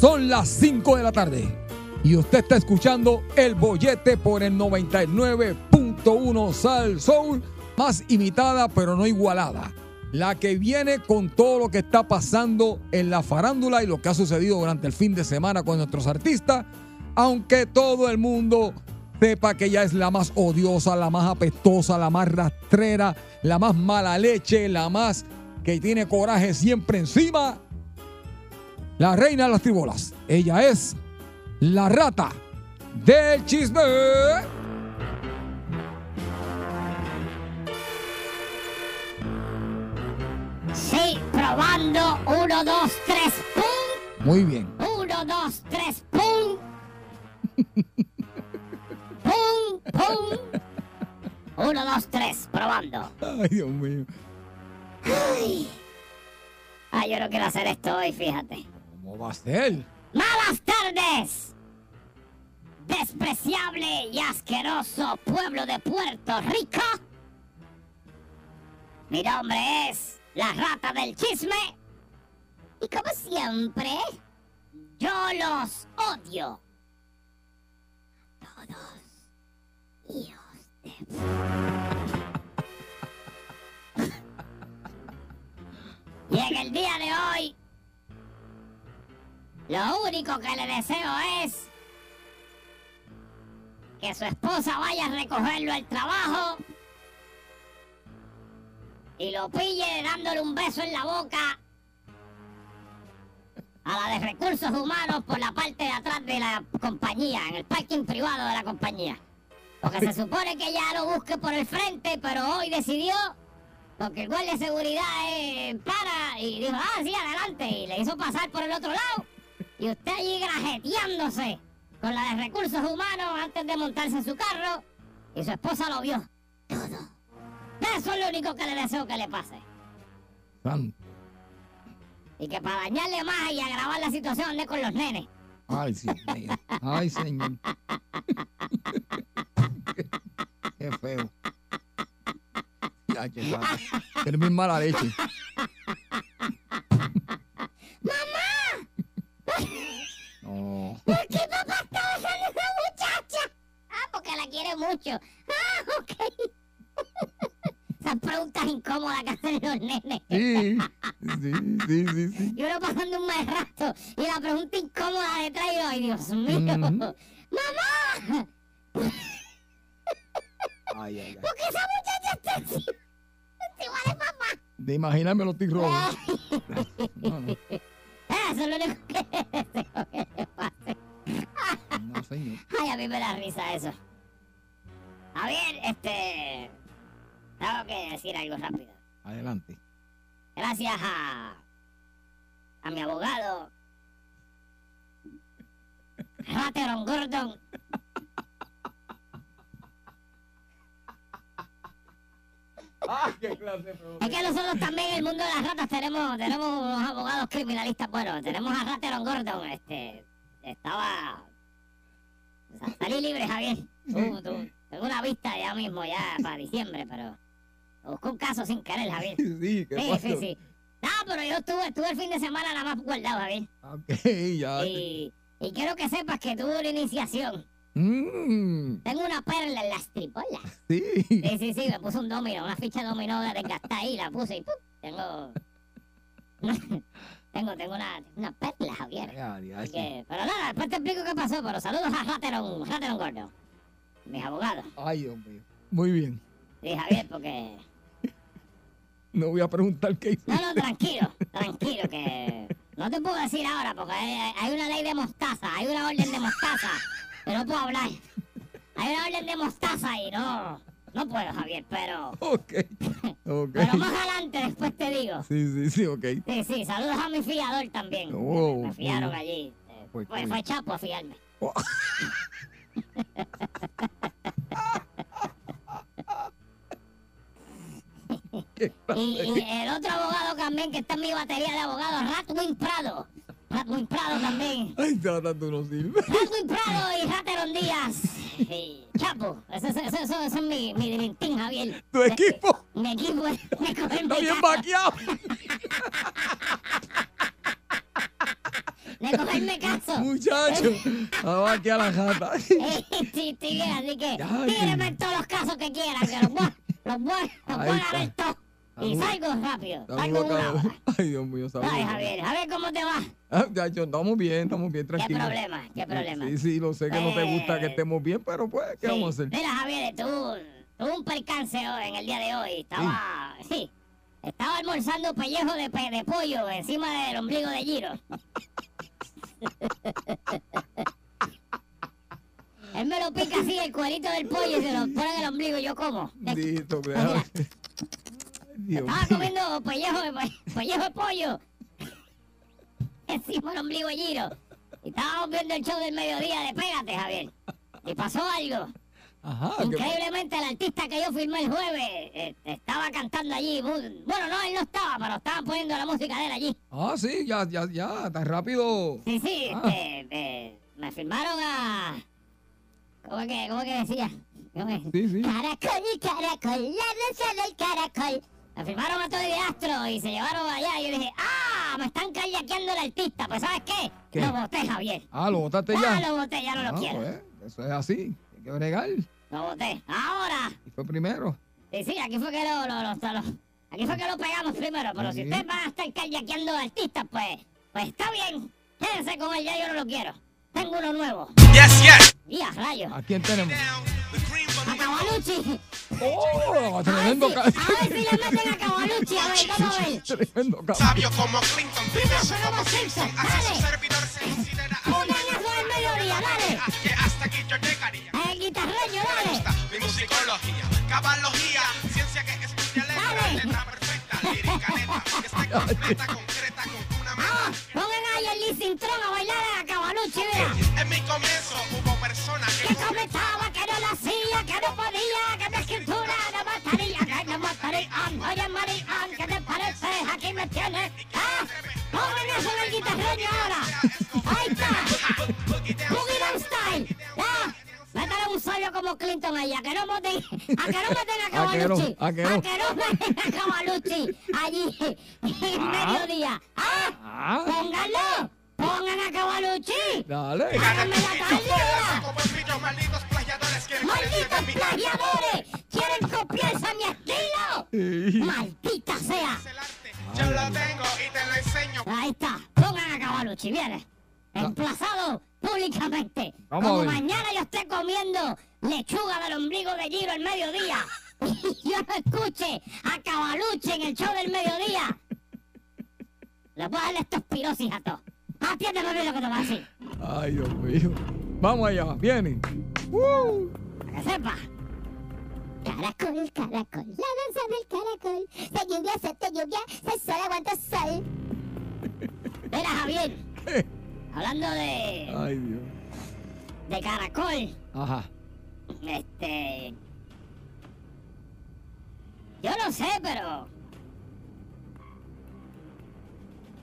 son las 5 de la tarde. Y usted está escuchando El Bollete por el 99.1 Sal Soul, más imitada pero no igualada. La que viene con todo lo que está pasando en la farándula y lo que ha sucedido durante el fin de semana con nuestros artistas, aunque todo el mundo sepa que ella es la más odiosa, la más apestosa, la más rastrera, la más mala leche, la más que tiene coraje siempre encima, la reina de las tribolas. Ella es la rata del chisme. Sí, probando. Uno, dos, tres, ¡pum! Muy bien. Uno, dos, tres, ¡pum! ¡Pum! ¡Pum! Uno, dos, tres, probando. Ay, Dios mío. Ay. Ay, yo no quiero hacer esto hoy, fíjate. ¿Cómo? ¡Malas tardes! Despreciable y asqueroso pueblo de Puerto Rico. Mi nombre es la rata del chisme. Y como siempre, yo los odio. Todos. Hijos de... y en el día de hoy, lo único que le deseo es que su esposa vaya a recogerlo al trabajo y lo pille dándole un beso en la boca a la de recursos humanos por la parte de atrás de la compañía, en el parking privado de la compañía. Porque se supone que ya lo busque por el frente, pero hoy decidió, porque el guardia de seguridad eh, para y dijo, ah, sí, adelante, y le hizo pasar por el otro lado. Y usted allí grajeteándose con la de recursos humanos antes de montarse en su carro. Y su esposa lo vio. Todo. Eso es lo único que le deseo que le pase. San- Y que para dañarle más y agravar la situación ande con los nenes. Ay, sí, señor. Ay, señor. qué, qué feo. Ya. Eres muy mala leche. No. ¿Por qué papá está besando a esa muchacha? Ah, porque la quiere mucho. Ah, ok. Esas preguntas incómodas que hacen los nenes. Sí, sí, sí, sí, sí. Y uno pasando un mal rato y la pregunta incómoda detrás y yo, ay Dios mío. Ujú. ¡Mamá! Ay, ay, ay. ¿Por qué esa muchacha está encima, encima de papá? De imaginarme los tigros. No, no, Eso es lo único que deseo que le pase. no, señor. Ay, a mí me da risa eso. A ver, este... Tengo que decir algo rápido. Adelante. Gracias a... A mi abogado... Rateron Gordon. Es que nosotros también en el mundo de las ratas tenemos, tenemos unos abogados criminalistas. Bueno, tenemos a Rateron Gordon, este, estaba, o sea, salí libre, Javier. Tú, tú, tengo una vista ya mismo, ya para diciembre, pero busco un caso sin querer, Javier. Sí, ¿qué Sí, sí, sí. No, pero yo estuve, estuve el fin de semana nada más guardado, Javier. Ok, ya. Y, y quiero que sepas que tuve una iniciación. Mm, Tengo una perla en las tripolas. sí. Sí, sí, sí, me puse un domino, una ficha dominó de desgastada ahí, la puse y ¡pum! tengo. tengo, tengo una, una perla, Javier. Ya, ya, Así sí. que- pero nada, después te explico qué pasó, pero saludos a Rateron, Rateron Gordo. Mis abogados. Ay, Dios mío. Muy bien. Sí, Javier, porque. No voy a preguntar qué hice. No, no, tranquilo, tranquilo, que. No te puedo decir ahora, porque hay, hay una ley de mostaza, hay una orden de mostaza, que no puedo hablar. Hay una orden de mostaza y no. No puedo, Javier, pero. Ok. Ok. Pero más adelante después te digo. Sí, sí, sí, ok. Sí, sí, saludos a mi fiador también. Oh, me fiaron oh. allí. Pues Fue, chapo a fiarme. Oh. ¿Qué Y, y el otro abogado también que está en mi batería de abogados, Ratwin Prado. Ratwin Prado también. Ay, tratando no sirve. Ratwin Prado y Rateron Díaz. Chapo. Ese, ese, ese, ese es mi, mi Team, Javier. Tu equipo Mi equipo es de cogerme está bien vaqueado. De cogerme caso. Muchacho. A vaquear la jata. Eh, sí, sí, así que que- todos los casos que quieran, que los voy, los voy, los voy a está. todos. Y salgo rápido, salgo hora. Ay, Dios mío, saludos. Ay, Javier, Javier, ¿cómo te va? Ah, muchacho, estamos bien, estamos bien, ¿Qué tranquilos. problema? ¿Qué problema? Sí, sí, lo sé que no te gusta que Eh, estemos bien, pero pues, ¿qué Sí. vamos a hacer? Mira, Javier, tú, tuve un percance hoy, en el día de hoy. Estaba, sí, estaba almorzando pellejo de, pe- de pollo encima del ombligo de Giro. Él me lo pica así, el cuerito del pollo, y se lo pone en el ombligo y yo como. Bendito, Mira. Dios Estaba mío. comiendo pellejo de, pe- pellejo de pollo encima del ombligo Giro. Y estábamos viendo el show del mediodía de Pégate, Javier. Y pasó algo. Ajá, ¿qué- Increíblemente, el artista que yo filmé el jueves eh, estaba cantando allí. Bueno, no, él no estaba, pero estaban poniendo la música de él allí. Ah, sí, ya, ya, ya, tan rápido. Sí, sí, Ah. este, eh, me firmaron a. ¿Cómo que, cómo que decía? ¿Cómo que? Sí, sí. Caracol, caracol, la rosa del caracol. Me firmaron a todo de Astro y se llevaron allá. Y yo dije, ¡ah! Me están callaqueando el artista. Pues, ¿sabes qué? ¿Qué? Lo boté, Javier. Ah, lo botaste Ya ya. lo boté, ya no lo Ah, quiero. pues, eso es así. Hay que bregar. Lo boté. Ahora. Y fue primero. Sí, sí, aquí fue que lo, lo, lo- lo- aquí fue que lo pegamos primero, pero si ustedes van a estar callaqueando artistas, pues, pues está bien. Quédense con él, ya yo no lo quiero. Tengo uno nuevo. Yes, yes. Y a rayos. ¿A quién tenemos? A Cavalucci. ¡Oh! A Tremendo ver, si, ca- a ver si le meten a Cavalucci. A ver, vamos a ver. Tremendo cabrón. Sabio como Clinton. Fíjense como Simpson. Hace su Dale. servidor se considera Un añazo del mediodía, dale. que hasta aquí yo llegaría. El guitarreño, dale. Mi musicología, cabalogía, ciencia que estudia letra, Dale. letra perfecta, lírica neta, que esté completa, concreta, con una meta. pongan ahí el Lee Cintrón a bailar a Cavalucci, mira. En mi comienzo hubo personas que que Oye, Marian, ¿qué te parece? Aquí me tienes. ¿Ah? Pongan eso en el guitarreño ahora. Ahí está. Boogie Down Style. ¿Ya? Métale un sabio como Clinton allá, que no maten, a que no maten a A que no, Cavalucci. a que no. A que no maten a allí en mediodía. ¿Ah? Ah, Pónganlo. Pongan a Cavalucci. dale. Háganme la pillos, malditos plagiadores quieren ¡Malditos parecer de mi plagiadores! ¿Quieren copiarse a mi estilo? ¡Maldita sea! Yo lo tengo y te lo enseño. Ahí está. Pongan a Cavalucci, viene. Emplazado públicamente. Como mañana yo esté comiendo lechuga del ombligo de Giro al mediodía. Y yo no escuche a Cavalucci en el show del mediodía. Le voy a darle espirosis a todos. Atiéndeme bien lo que te voy a decir. Ay, Dios mío. Vamos allá, viene. Uh. Para que sepa. Caracol, caracol, la danza del caracol. Se lluvia, se te lluvia, se sol, aguanta sol. Mira, Javier. Hablando de, Ay, Dios. de caracol. Ajá. Este. Yo no sé, pero.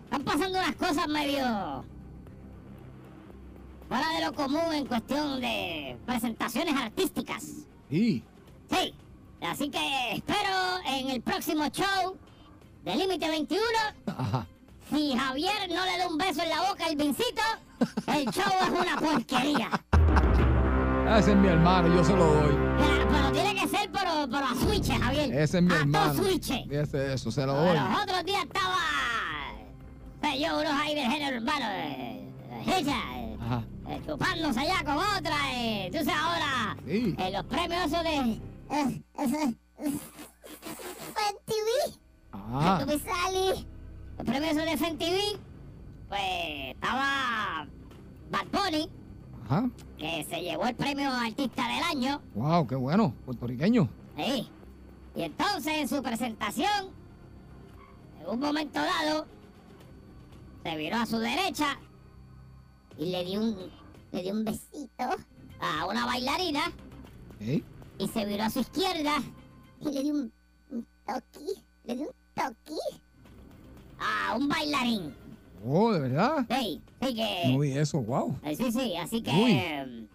Están pasando unas cosas medio. fuera de lo común en cuestión de presentaciones artísticas. Sí. Sí. Así que espero en el próximo show de Límite 21. Ajá. Si Javier no le da un beso en la boca al Vincito, el show es una porquería. Ese es mi hermano, yo se lo doy. Pero, pero tiene que ser por, por a switch, Javier. Ese es mi a hermano. switch. Ese, eso, se lo doy. Los otros días estaba. sé yo, unos ahí del género urbano. Eh, ella, eh, Ajá. eh, chupándose allá con otra. Eh, tú sabes ahora. Sí. eh, los premios esos de. Eh, eh, eh, FTV, Ah, tú me salí. Los premios de FNTV. Pues estaba. Bad Bunny, ajá. que se llevó el premio Artista del Año. Wow, qué bueno. Puertorriqueño. Sí. Y entonces en su presentación, en un momento dado, se viró a su derecha y le dio un, le dio un besito a una bailarina ¿Eh? Y se viró a su izquierda Y le di un, un toqui, le di un toqui. a un bailarín. Oh, de verdad. Sí, sí No que... vi eso, wow. eh, Sí, sí, así que... Eh,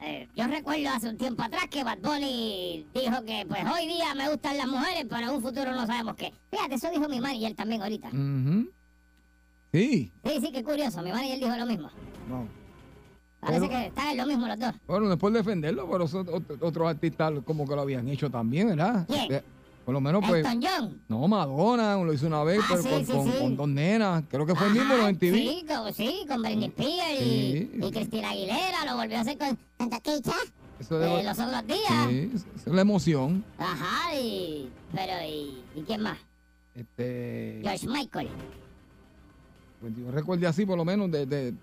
eh, yo recuerdo hace un tiempo atrás que Bad Bunny dijo que pues hoy día me gustan las mujeres, pero en un futuro no sabemos qué. Fíjate, eso dijo mi manager también ahorita. Sí. Sí, sí, qué curioso. Mi manager dijo lo mismo. No. Parece que están en lo mismo los dos. Bueno, no es por defenderlo, pero son otros artistas como que lo habían hecho también, ¿verdad? Eh, Por lo menos, pues. Elton John. No, Madonna lo hizo una vez, Ah, pero sí, con, sí, con- sí. con dos nenas. Creo que fue el mismo, Ajá, los en TV. Sí, con, sí, con Britney Spears y, y Cristina Aguilera. Lo volvió a hacer con Santa Keita, Eso eh, debe- los otros días. sí, es la emoción. Ajá, y... Pero, ¿y, ¿y quién más? Este, George Michael. pues yo recuerde así, por lo menos, de, de-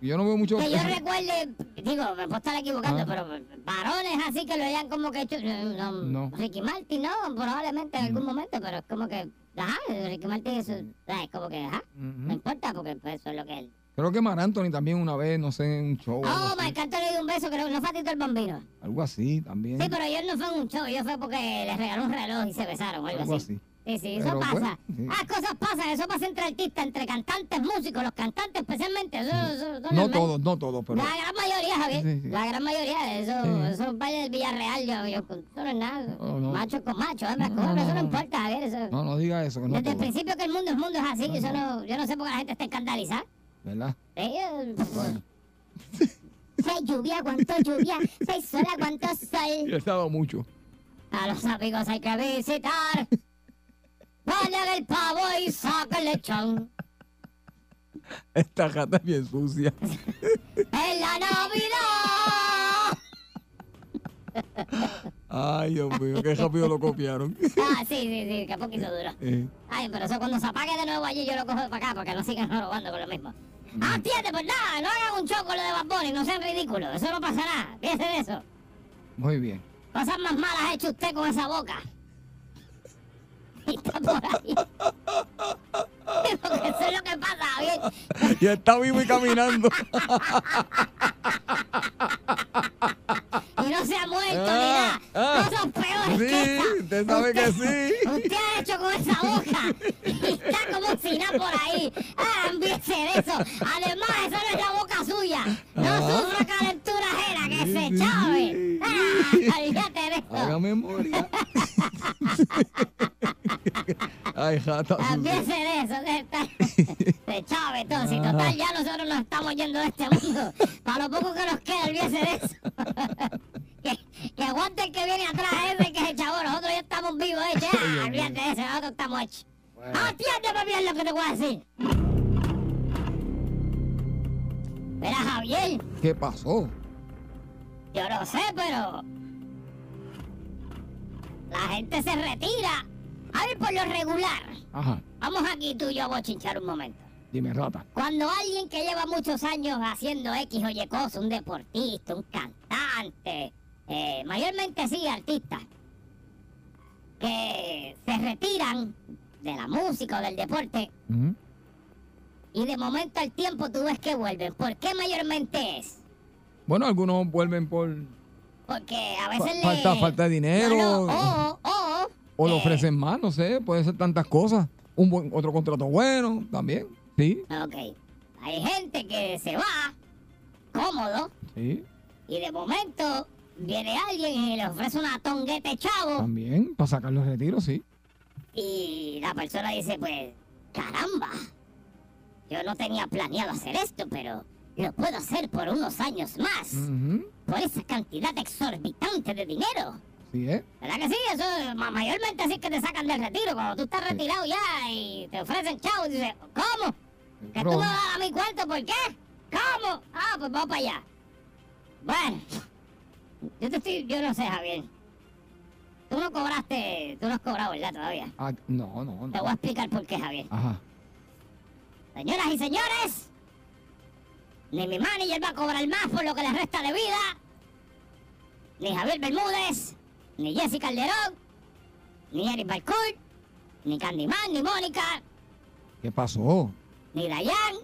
yo no veo mucho. Que yo recuerde, digo, me puedo estar equivocando, Ah. pero varones así que lo hayan como que hecho. eh, No, No. Ricky Martin, no, probablemente en algún momento, pero es como que. Ajá, Ricky Martin es, es como que, ajá, no importa porque pues, eso es lo que él. Creo que Mar Anthony también una vez, no sé, en un show. Oh. Marc Anthony le dio un beso, creo que no fue a Tito el Bambino. Algo así también. Sí, pero ellos no fue en un show, ellos fue porque les regaló un reloj y se besaron o algo, algo así. así. Sí, sí, eso Pero pasa. bueno, sí. Ah, cosas pasan, eso pasa entre artistas, entre cantantes, músicos, los cantantes especialmente. Eso, eso, eso es No todos, no todos, pero. La gran mayoría, Javier. Sí, sí. La gran mayoría. Eso, Sí. eso es baile del Villarreal. Yo, yo, eso no es nada. No. Macho con macho, hembra No, con hembra, no, Eso no importa, Javier. Eso, No, no diga eso, que no desde el principio que el mundo es mundo es así. Eso no, yo no sé por qué la gente está escandalizada. ¿verdad? Eh, Bueno, hay lluvia, aguanto lluvia. Hay sol, aguanto sol. y he estado mucho. A los amigos hay que visitar. Vayan el pavo y saca el lechón. Esta gata es bien sucia. En la Navidad. Ay, Dios mío, qué rápido lo copiaron. Ah, sí, sí, sí, que poquito duro. Eh, Ay, pero eso cuando se apague de nuevo allí yo lo cojo para acá para que no sigan robando con lo mismo. Ah, atiende, pues nada, no hagan un choco lo de Bad no sean ridículos, eso no pasa nada, fíjese de eso. muy bien. Cosas más malas ha hecho usted con esa boca. Y está por ahí. Porque eso es lo que pasa, bien. Y está vivo y caminando. Y no se ha muerto Ah, ni nada. ah. Cosas peores que Sí, esa. usted sabe que sí. Usted ha hecho con esa boca. Y está como si nada por ahí. Ah, envíese de eso. Además, esa no es la boca suya. No Ah. sufra calentura ajena, que Sí, se chave. sí. Ah, olvídate de Haga eso. memoria. Ay, Envíese sucia. de eso. De, esta- de chave, entonces. Y total, ya nosotros nos estamos yendo de este mundo. Para lo poco que nos queda, olvídese de eso. que, que aguante el que viene atrás ese que es el chavo. Nosotros ya estamos vivos, ¿eh? Ya, olvídate de eso. Nosotros estamos hechos. Atiéndeme bien lo que te voy a decir. Mira, Javier, ¿Qué pasó? yo no sé, pero. La gente se retira. A ver, por lo regular. Ajá, Vamos aquí tú y yo a bochinchar un momento. dime, rata. Cuando alguien que lleva muchos años haciendo X o Y cosas, un deportista, un cantante, eh, mayormente sí, artistas, que se retiran de la música o del deporte y de momento al tiempo tú ves que vuelven. ¿Por qué mayormente es? Bueno, algunos vuelven por. Porque a fa- veces le... falta, falta de dinero. No, no, o, o, O le eh, ofrecen más, no sé, puede ser tantas cosas. Un buen, otro contrato bueno también. Sí, Ok. Hay gente que se va cómodo sí, y de momento viene alguien y le ofrece una tonguete chavo también. Para sacar los retiros, sí. y la persona dice, pues, caramba, yo no tenía planeado hacer esto, pero lo puedo hacer por unos años más. Ujú. Por esa cantidad exorbitante de dinero. Sí, ¿eh? ¿Verdad que sí? Eso es ma- mayormente así que te sacan del retiro. Cuando tú estás retirado ya y te ofrecen chavo y dices, ¿cómo? ¿Que tú me vas a mi cuarto? ¿Por qué? ¿Cómo? Ah, pues vamos para allá. Bueno, yo te estoy, yo no sé, Javier. Tú no cobraste, tú no has cobrado, ¿verdad? Todavía. Ah, no, no, Te no. voy a explicar por qué, Javier. Ajá. Señoras y señores, ni mi manager va a cobrar más por lo que le resta de vida, ni Javier Bermúdez, ni Jesse Calderón, ni Eric Balcourt, ni Candyman, ni Mónica, ¿Qué pasó? ni Dayan,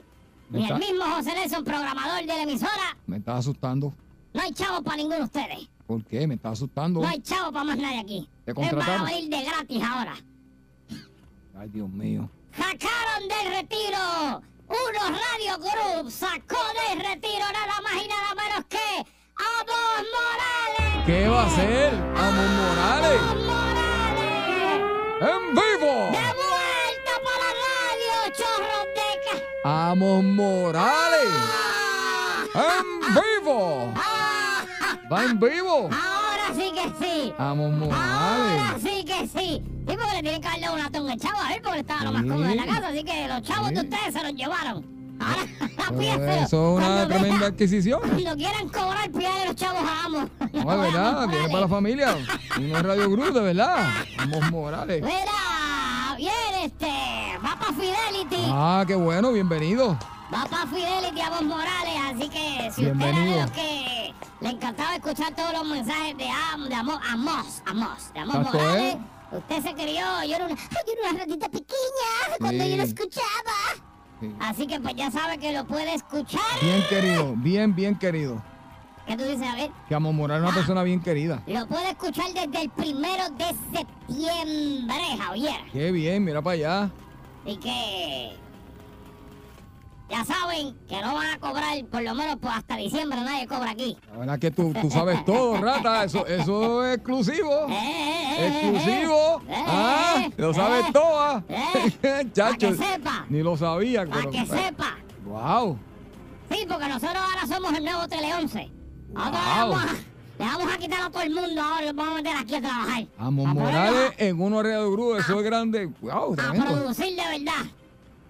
ni el está- mismo José Nelson, programador de la emisora. Me estaba asustando. No hay chavo para ninguno de ustedes. ¿Por qué? Me estaba asustando. No hay chavo para más nadie aquí. ¿Te contrataron? venir de gratis ahora. Ay, Dios mío. Sacaron del retiro. Uno Radio Group sacó del retiro nada más y nada menos que a Dos Morales. ¿Qué va a hacer? Amos Morales. ¡En vivo! ¡De vuelta para la radio, chorros de ca... ¡Amos Morales! ¡Ah! ¡En vivo! ¡Ah! ¡Va en vivo! Ahora sí que sí. ¡Amos Ahora Morales! sí que sí. Sí, porque le tienen que darle una tonga al chavo a él porque estaba lo más cómodo en la casa. Así que los chavos de ustedes se los llevaron. Ahora, eso es una tremenda venga- adquisición. Cuando quieran cobrar, pídale los chavos a Amo. No, es verdad, viene para la familia. Uno es Radio Cruz, de verdad. Amos Morales. Mira, bien, este, va para Fidelity. Ah, qué bueno, bienvenido. Va para Fidelity a Vos Morales, así que si usted era Bienvenido. de los que le encantaba escuchar todos los mensajes de Am, de Amos, Amos, Amos, de Amos Exacto, Morales, ¿eh? usted se crió, yo era una, yo era una ratita pequeña cuando yo lo escuchaba. Sí. Así que pues ya sabe que lo puede escuchar. Bien querido, bien, bien querido. ¿Qué tú dices, a ver? Que Amos Morales es una persona bien querida. Lo puede escuchar desde el primero de septiembre, Javier. Qué bien, mira para allá. Y que ya saben que no van a cobrar, por lo menos pues, hasta diciembre nadie cobra aquí. La verdad que tú, tú sabes todo, rata. Eso, eso es exclusivo. Eh, eh, eh, Exclusivo. eh, eh, Ah, eh, lo eh, sabes todo. ah. eh, Chacho, que sepa. Ni lo sabía. Para que sepa. Wow. Sí, porque nosotros ahora somos el nuevo Tele 11. Nosotros le, Wow. vamos a, le vamos a quitar a todo el mundo ahora los vamos a meter aquí a trabajar. Amos A ponerlos Morales en uno de Cruz, eso es grande. Wow, A, a tremendo. producir de verdad.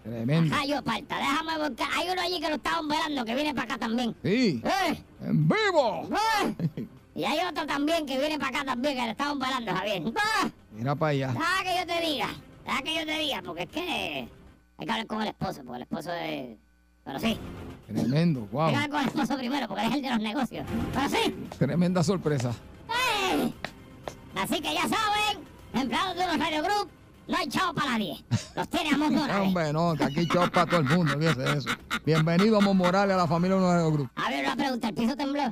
Tremendo. Rayo parta, déjame buscar. Hay uno allí que lo estaban velando que viene para acá también. Sí, ¡Eh! en vivo. ¡Eh! Y hay otro también que viene para acá también que le estaban velando, Javier. ¡Ah! Mira para allá. Deja que yo te diga, deja que yo te diga, porque es que hay que hablar con el esposo, porque el esposo es... Pero sí, Tremendo, wow. hay que hablar con el esposo primero, porque es el de los negocios. Pero sí, Tremenda sorpresa. ¡eh! Así que ya saben, empleados de unos Radio Group, no hay chavo para nadie. Los tiene Amos Morales. Hombre, no, que aquí chao para todo el mundo. ¿Qué es eso? Bienvenido, Amos Morales, a la familia Uno de Cruz. A ver, una pregunta, ¿el piso tembló?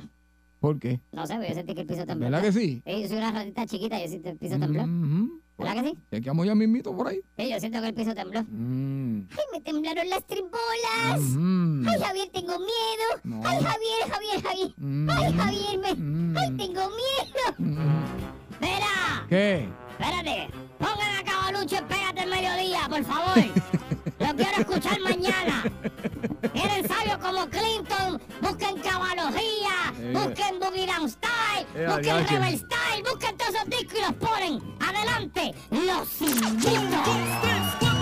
¿Por qué? No sé, pero yo sentí que el piso tembló. ¿Verdad que sí? Sí, yo soy una ratita chiquita, yo siento que el piso tembló. Mhm. ¿Verdad que sí? Chequeamos ya mismito por ahí. Sí, yo siento que el piso tembló. Mm. ¡Ay, me temblaron las tribolas! Mhm. ¡Ay, Javier, tengo miedo! No. ¡Ay, Javier, Javier, Javier! Mm. ¡Ay, Javier, me... Mm. ¡Ay, tengo miedo! Mm. ¡Espera! ¿Qué? Espérate. Pongan a Cabalucho y pégate el mediodía, por favor. Lo quiero escuchar mañana. Tienen sabios como Clinton. Busquen cabalogía. Eh. Busquen Boogie Down Style. Eh, busquen. Rebel Style. Busquen todos esos discos y los ponen. Adelante. Los invito.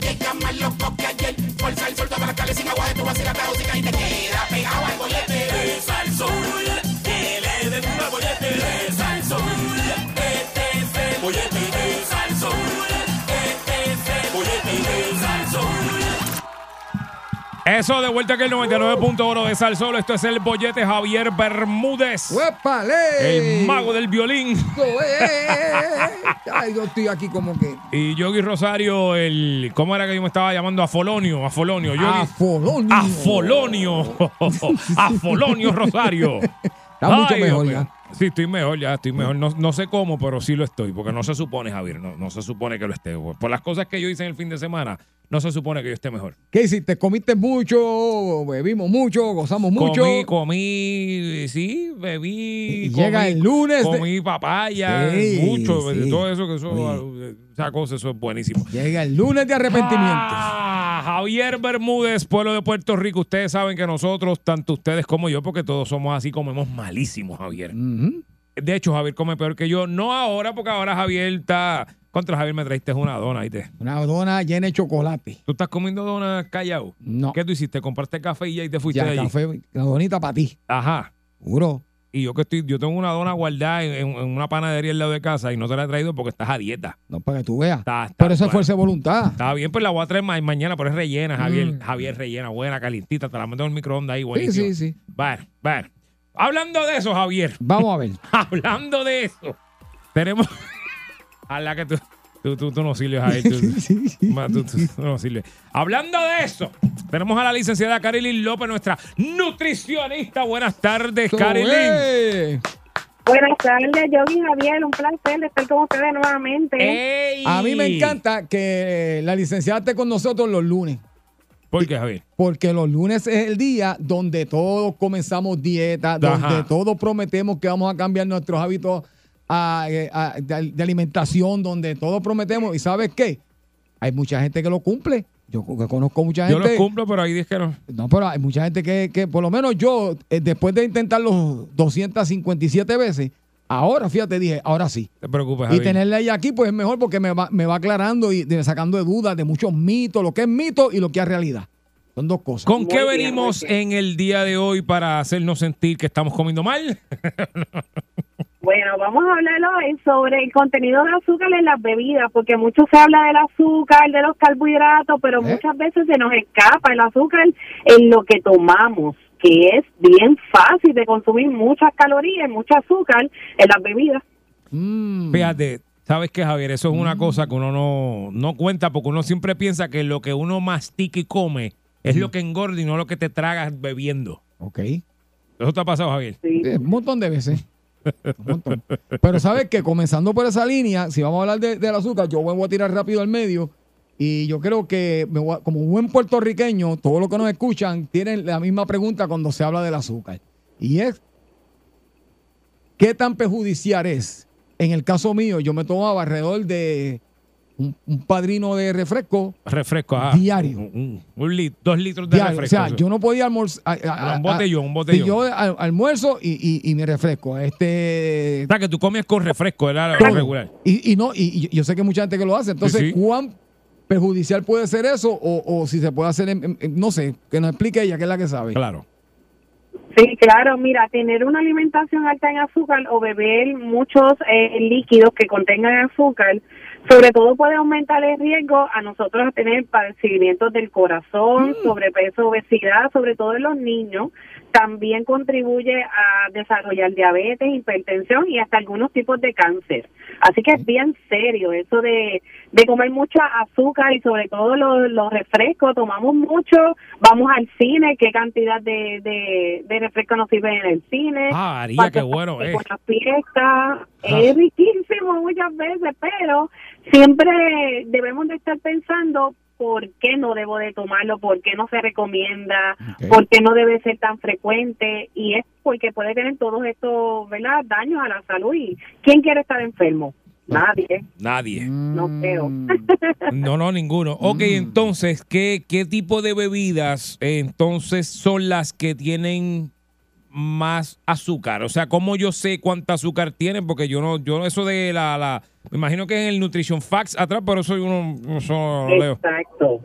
Que está más loco que ayer. Fuerza el sol, toma las cales sin agua de tu y te queda pegado al bollete. Que le den bollete. Este bollete Eso de vuelta aquí el 99.1 de Sal Solo. Esto es el bollete Javier Bermúdez. ¡Huépale! El mago del violín. Ay, yo estoy aquí como que. Y Yogi Rosario, el. ¿Cómo era que yo me estaba llamando? Afolonio. Afolonio. Yogi. Afolonio. Afolonio. Afolonio Rosario. Está mucho Ay, mejor ya. Sí, estoy mejor ya, estoy mejor. No, no sé cómo, pero sí lo estoy, porque no se supone, Javier, no, no se supone que lo esté. Por las cosas que yo hice en el fin de semana, no se supone que yo esté mejor. ¿Qué hiciste? ¿Comiste mucho? ¿Bebimos mucho? ¿Gozamos mucho? Comí, comí, sí, bebí. Y llega el lunes de- Comí papaya, Sí, mucho, sí. todo eso que eso, esa cosa, eso es buenísimo. Llega el lunes de arrepentimiento. Ah, Javier Bermúdez, pueblo de Puerto Rico. Ustedes saben que nosotros, tanto ustedes como yo, porque todos somos así, comemos malísimo, Javier. De hecho, Javier come peor que yo. No ahora, porque ahora Javier está. Contra Javier me traiste una dona, ¿viste? Una dona llena de chocolate. ¿Tú estás comiendo donas callado? No. ¿Qué tú hiciste? ¿Compraste café y ya y te fuiste Ya, de allí? café, la donita para ti. Ajá. Juro. Y yo que estoy, yo tengo una dona guardada en, una panadería al lado de casa y no te la he traído porque estás a dieta. No, para que tú veas. Está, está, Pero eso es fuerza de voluntad. Está bien, pues la voy a traer ma- mañana, pero es rellena, Javier. Mm. Javier rellena, buena, calientita. Te la meto en el microondas ahí, Sí, buenísimo. sí, sí. Bueno, bueno. Hablando de eso, Javier. Vamos a ver. Hablando de eso, tenemos. A la que tú. Tú, tú, tú no sirves ahí. Tú, Sí, sí. Tú- tú- tú no sirves. Hablando de eso, tenemos a la licenciada Carilyn López, nuestra nutricionista. Buenas tardes, Carilyn. Buenas tardes, Yogi Javier, un placer estar con ustedes nuevamente. ¡Ey! A mí me encanta que la licenciada esté con nosotros los lunes. ¿Por qué, Javier? Porque los lunes es el día donde todos comenzamos dieta, donde todos prometemos que vamos a cambiar nuestros hábitos de, de alimentación, donde todos prometemos. ¿Y sabes qué? Hay mucha gente que lo cumple. Yo co- que conozco mucha Yo gente. los cumplo, pero ahí dijeron. No, pero hay mucha gente que, que por lo menos yo, eh, después de intentarlo 257 veces, ahora, fíjate, dije, ahora sí. No te preocupes, Y Javier. tenerla ella aquí, pues es mejor porque me va, me va aclarando y de- sacando de dudas de muchos mitos, lo que es mito y lo que es realidad. Son dos cosas. ¿Con qué venimos en el día de hoy para hacernos sentir que estamos comiendo mal? Bueno, vamos a hablar hoy sobre el contenido de azúcar en las bebidas, porque mucho se habla del azúcar, de los carbohidratos, pero ¿Eh? muchas veces se nos escapa el azúcar en lo que tomamos, que es bien fácil de consumir muchas calorías, mucho azúcar en las bebidas. Mm. Fíjate, ¿sabes qué, Javier? Eso es una cosa que uno no, no cuenta porque uno siempre piensa que lo que uno mastica y come es lo que engorda y no lo que te tragas bebiendo. Ok. ¿Eso te ha pasado, Javier? Sí. Eh, un montón de veces. Montón. Pero sabes que comenzando por esa línea, si vamos a hablar de- del azúcar, yo voy a tirar rápido al medio. Y yo creo que, como buen puertorriqueño, todos los que nos escuchan tienen la misma pregunta cuando se habla del azúcar. Y es, ¿qué tan perjudicial es? En el caso mío, yo me tomaba alrededor de un, un padrino de refresco Refresco, ajá. Diario. Un, un- un lit- dos litros de diario. O refresco. sea, eso. yo no podía almorzar. Un botellón, un botellón. yo al- almuerzo y, y, y mi refresco. Este, O sea, que tú comes con refresco, era lo todo. regular. Y, y no, y, y yo sé que hay mucha gente que lo hace. Entonces, Sí, sí. ¿cuán perjudicial puede ser eso? O, o si se puede hacer, en- en- en- no sé, que nos explique ella, que es la que sabe. Claro. Sí, claro, mira, tener una alimentación alta en azúcar o beber muchos eh, líquidos que contengan azúcar, sobre todo puede aumentar el riesgo a nosotros a tener padecimientos del corazón, sobrepeso, obesidad, sobre todo en los niños. También contribuye a desarrollar diabetes, hipertensión y hasta algunos tipos de cáncer. Así que es bien serio eso de, de comer mucha azúcar y sobre todo los, los refrescos. Tomamos mucho, vamos al cine, qué cantidad de, de, de refresco nos sirven en el cine. Ah, Para qué bueno es. con la fiesta. Es riquísimo muchas veces, pero siempre debemos de estar pensando por qué no debo de tomarlo, por qué no se recomienda, Ok. por qué no debe ser tan frecuente y es porque puede tener todos estos ¿verdad? daños a la salud y ¿quién quiere estar enfermo? Nadie, Nadie. no creo. Mm. No, no, ninguno. Ok, entonces, ¿qué, ¿qué tipo de bebidas eh, entonces son las que tienen más azúcar? O sea, ¿cómo yo sé cuánta azúcar tienen? Porque yo no, yo eso de la, la me imagino que en el Nutrition Facts atrás, pero eso yo no, no, eso no lo leo. Exacto.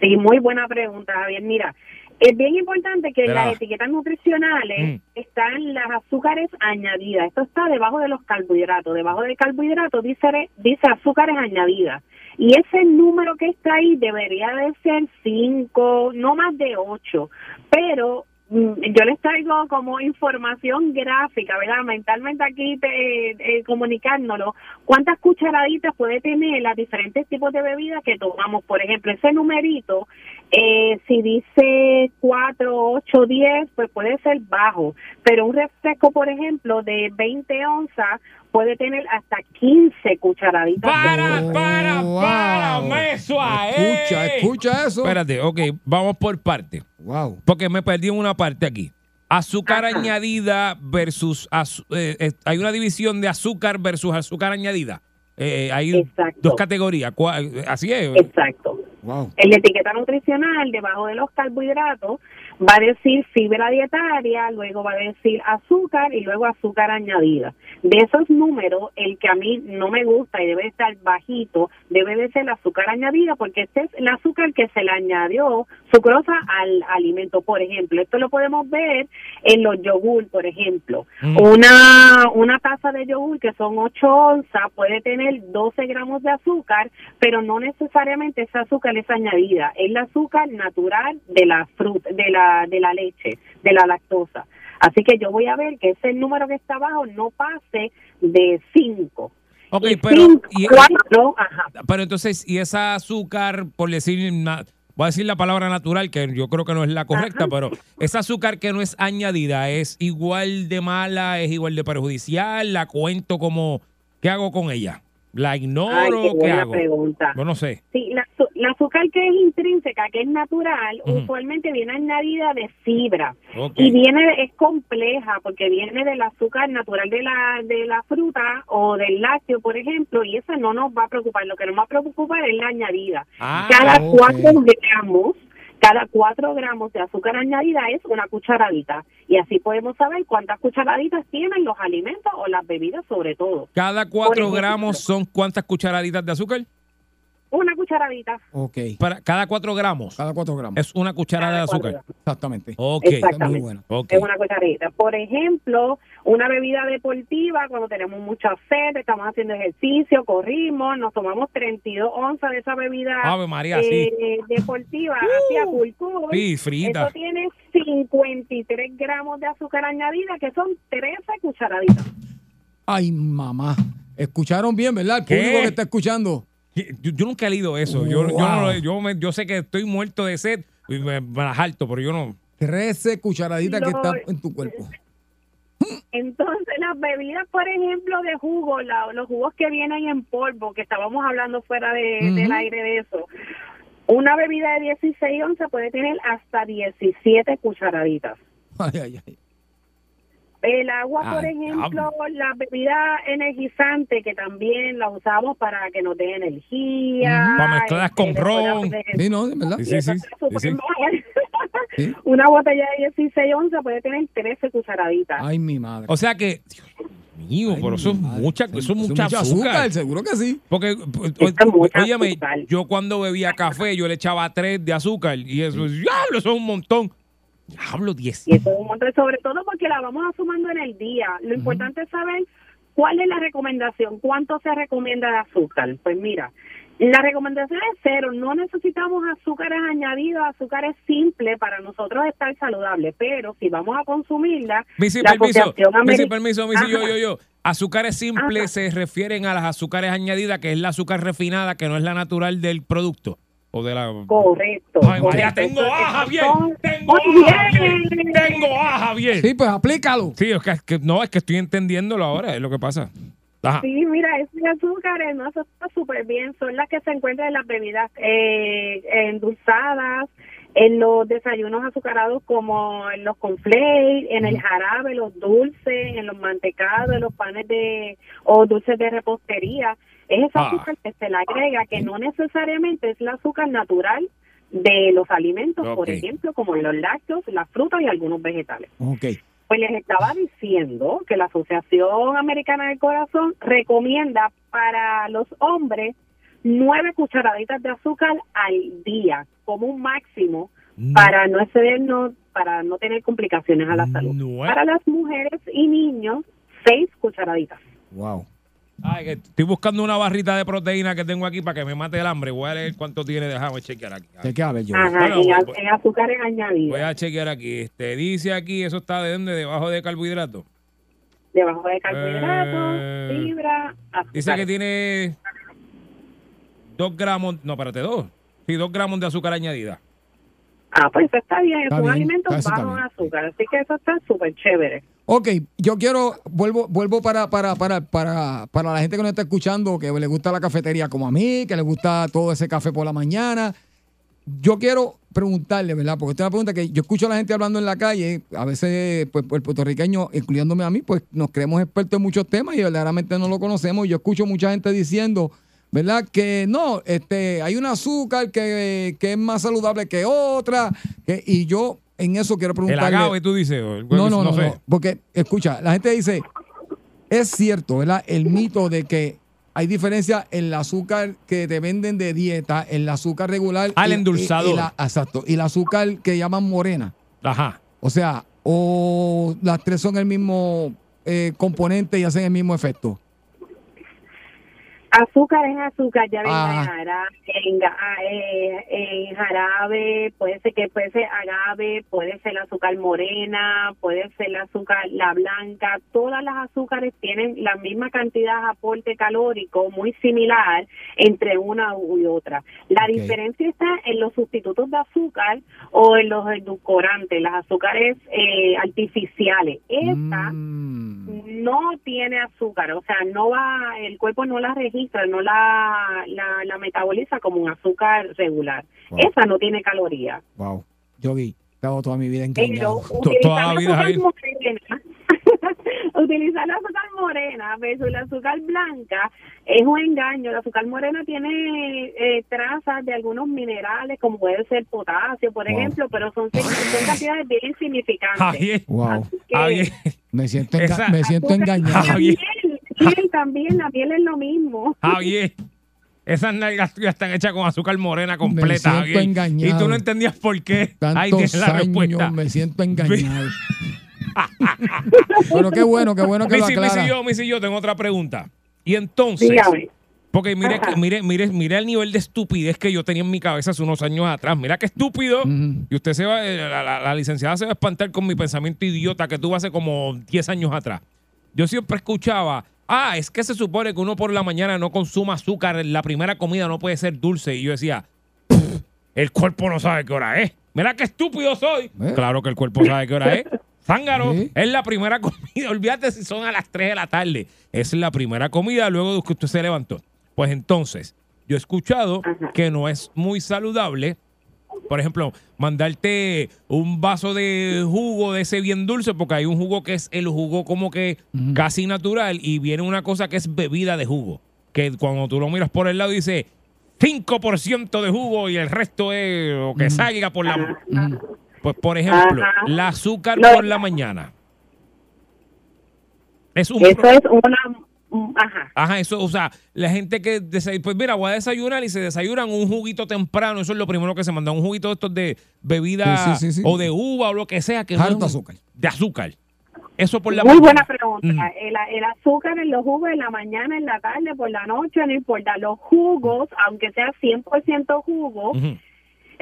Sí, muy buena pregunta, Javier. Mira, es bien importante que en la- las etiquetas nutricionales Mm. están las azúcares añadidas. Esto está debajo de los carbohidratos. Debajo del carbohidrato dice, dice azúcares añadidas. Y ese número que está ahí debería de ser 5, no más de 8. Pero yo les traigo como información gráfica, ¿verdad? Mentalmente aquí te, eh, comunicárnoslo. ¿Cuántas cucharaditas puede tener las diferentes tipos de bebidas que tomamos? Por ejemplo, ese numerito Eh, si dice 4, 8, 10, pues puede ser bajo. Pero un refresco, por ejemplo, de 20 onzas puede tener hasta 15 cucharaditas. de Para, azúcar. para, para, Wow. me suave. Escucha, escucha eso. Espérate, ok, vamos por parte. Wow. Porque me perdí en una parte aquí. Azúcar añadida versus... azu- eh, eh, hay una división de azúcar versus azúcar añadida. Eh, hay Exacto. dos categorías. ¿Cuá- eh, Así es. Exacto. Wow. La etiqueta nutricional, debajo de los carbohidratos, va a decir fibra dietaria, luego va a decir azúcar y luego azúcar añadida. De esos números, el que a mí no me gusta y debe estar bajito, debe de ser el azúcar añadida, porque este es el azúcar que se le añadió sucrosa al alimento. Por ejemplo, esto lo podemos ver en los yogur, por ejemplo. Mm. Una, una taza de yogur que son 8 onzas puede tener 12 gramos de azúcar, pero no necesariamente ese azúcar es añadida, es el azúcar natural de la fruta, de la, de la leche, de la lactosa. Así que yo voy a ver que ese número que está abajo no pase de 5. Ok, y pero- cinco, y- cuatro, ajá. Pero entonces, y esa azúcar, por decir, voy a decir la palabra natural, que yo creo que no es la correcta, pero esa azúcar que no es añadida, ¿es igual de mala, es igual de perjudicial? ¿La cuento como, qué hago con ella? ¿La Ay, ignoro? qué ¿Qué buena hago? pregunta. Yo no sé. Sí, la, la azúcar que es intrínseca, que es natural, usualmente viene añadida de fibra. Y viene, es compleja porque viene del azúcar natural de la, de la fruta o del lácteo, por ejemplo, y esa no nos va a preocupar. Lo que nos va a preocupar es la añadida. Ah, cada cuatro gramos, cada cuatro gramos de azúcar añadida es una cucharadita. Y así podemos saber cuántas cucharaditas tienen los alimentos o las bebidas sobre todo. Cada cuatro ejemplo. gramos son cuántas cucharaditas de azúcar? Una cucharadita. Ok. Para cada cuatro gramos Cada cuatro gramos. es una cucharada de azúcar. gramos. Exactamente. Ok. Exactamente. Muy buena. Ok. Es una cucharadita. Por ejemplo, una bebida deportiva, cuando tenemos mucha sed, estamos haciendo ejercicio, corrimos, nos tomamos 32 onzas de esa bebida Ave María, eh, deportiva, hacia full cool. Sí, frita. Eso tiene 53 gramos de azúcar añadida, que son 13 cucharaditas. Ay, mamá. Escucharon bien, ¿verdad? El ¿Qué? público que está escuchando. Yo, yo nunca he leído eso. Yo, no lo- yo, me- yo sé que estoy muerto de sed y me, me las harto, pero yo no. 13 cucharaditas que están en tu cuerpo. Entonces, las bebidas, por ejemplo, de jugo, la- los jugos que vienen en polvo, que estábamos hablando fuera de, del aire de eso, una bebida de 16 onzas puede tener hasta 17 cucharaditas. Ay, ay, ay. El agua, por ejemplo, la bebida energizante, que también la usamos para que nos dé energía. Para mezclarlas este, con de ron. Sí, no, es verdad. Sí, sí. Una botella de 16 onzas puede tener 13 cucharaditas. Ay, mi madre. O sea que, Dios mío, Ay, pero eso es mucha, eso es Eso mucha azúcar. Seguro que sí. Porque, óyeme, azúcar. yo cuando bebía café, yo le echaba tres de azúcar y eso, diablo, eso es un montón. Diablo, 10. Y eso es un montón, sobre todo porque la vamos sumando en el día. Lo importante es saber cuál es la recomendación, cuánto se recomienda de azúcar. Pues mira, la recomendación es cero, no necesitamos azúcares añadidos, azúcares simples para nosotros estar saludables, pero si vamos a consumirla, Missy, la permiso. Missy, permiso, Missy, yo, yo, yo. Azúcares simples Ajá. se refieren a las azúcares añadidas, que es la azúcar refinada, que no es la natural del producto. O de la. Correcto. Ay, María, correcto. tengo A, Javier. Tengo A, Javier. bien. Tengo A, Javier. Sí, pues aplícalo. Sí, es que, es que- no, es que estoy entendiéndolo ahora, es lo que pasa. Ajá. Sí, mira, esos azúcares, ¿no? Eso está súper bien. Son las que se encuentran en las bebidas eh, endulzadas, en los desayunos azucarados como en los conflakes, en el jarabe, los dulces, en los mantecados, en los panes de o dulces de repostería. Es ese Ah. azúcar que se le agrega, que no necesariamente es el azúcar natural de los alimentos, por ejemplo, como los lácteos, las frutas y algunos vegetales. Ok. Pues les estaba diciendo que la Asociación Americana del Corazón recomienda para los hombres nueve cucharaditas de azúcar al día como un máximo Mm. para no excedernos, para no tener complicaciones a la salud. Para las mujeres y niños, seis cucharaditas. Wow. Ay, que estoy buscando una barrita de proteína que tengo aquí para que me mate el hambre. Voy a leer cuánto tiene. Déjame chequear aquí. Ver yo. Ajá, Bueno, en, a- pues- en azúcares añadidos, Voy a chequear aquí. Este, dice aquí, eso está de dónde? Debajo de carbohidratos. debajo de carbohidratos, Eh, fibra, Dice que tiene dos gramos, no, espérate, dos. Sí, dos gramos de azúcar añadida. Ah, pues eso está bien, es un alimento bajo en azúcar, así que eso está súper chévere. Ok, yo quiero, vuelvo, vuelvo para, para, para, para, para la gente que nos está escuchando, que le gusta la cafetería como a mí, que le gusta todo ese café por la mañana. Yo quiero preguntarle, ¿verdad? Porque esta es una pregunta que yo escucho a la gente hablando en la calle, a veces, pues, el puertorriqueño, incluyéndome a mí, pues nos creemos expertos en muchos temas y verdaderamente no lo conocemos. Yo escucho mucha gente diciendo, ¿verdad? Que no, este, hay un azúcar que, que es más saludable que otra, que- y yo en eso quiero El preguntarle. agave, tú dices. el- No, no, no, no, porque escucha, la gente dice, es cierto, ¿verdad? El mito de que hay diferencia en el azúcar que te venden de dieta, el azúcar regular. Al y- y- endulzador. y la- exacto, y el azúcar que llaman morena. Ajá. O sea, o las tres son el mismo eh, componente y hacen el mismo efecto. Azúcar es azúcar, ya venga Ah. en, jara- en, eh, en jarabe, puede ser que puede ser agave, puede ser azúcar morena, puede ser el azúcar la blanca, todas las azúcares tienen la misma cantidad de aporte calórico, muy similar entre una y otra. La diferencia está en los sustitutos de azúcar o en los edulcorantes, las azúcares eh, artificiales. Esta Mm, no tiene azúcar, o sea, no va, el cuerpo no la registra, no la, la, la metaboliza como un azúcar regular. Wow. Esa no tiene calorías. wow, yo vi, estado toda mi vida Pero engañado. toda utilizar la vida, azúcar Javier. morena, utilizar la azúcar morena versus la azúcar blanca es un engaño. La azúcar morena tiene eh, trazas de algunos minerales, como puede ser potasio, por Wow. ejemplo, pero son, son cantidades bien insignificantes. Javier. Wow, Javier. me siento, enga- me siento engañado. Javier. Miel también, la miel es lo mismo. Javier. Esas nalgas tuyas están hechas con azúcar morena completa, siento Javier. engañado. Y tú no entendías por qué. Ahí Tantos tienes la respuesta. años me siento engañado. Pero qué bueno, qué bueno que lo Missy, Missy, aclara. yo, Missy, yo tengo otra pregunta. Y entonces, Dígame. porque mire, que- mire, mire, mire el nivel de estupidez que yo tenía en mi cabeza hace unos años atrás. Mira qué estúpido. Y usted se va, eh, la, la- la licenciada se va a espantar con mi pensamiento idiota que tuve hace como 10 años atrás. Yo siempre escuchaba, ah, es que se supone que uno por la mañana no consuma azúcar, la primera comida no puede ser dulce. Y yo decía, "Pff, el cuerpo no sabe qué hora es. Mira qué estúpido soy. ¿Eh? Claro que el cuerpo sabe qué hora es. Zángaro, Sí. es la primera comida. Olvídate si son a las 3 de la tarde. Es la primera comida luego de que usted se levantó. Pues entonces, yo he escuchado Ajá. que no es muy saludable por ejemplo, mandarte un vaso de jugo de ese bien dulce, porque hay un jugo que es el jugo como que casi natural y viene una cosa que es bebida de jugo, que cuando tú lo miras por el lado dice 5% de jugo y el resto es lo que salga por la... Pues por ejemplo, Ajá. el azúcar No. por la mañana. Es un... Eso pro- es una... mm, Ajá. Ajá, eso, o sea, la gente que pues mira, voy a desayunar y se desayunan un juguito temprano, eso es lo primero que se manda, un juguito de estos de bebida Sí, sí, sí, sí. o de uva o lo que sea, que Harto no es un- azúcar. De azúcar. Eso por la Muy mañana. buena pregunta. El, el azúcar en los jugos en la mañana, en la tarde, por la noche, no importa. Los jugos, aunque sea 100% jugo.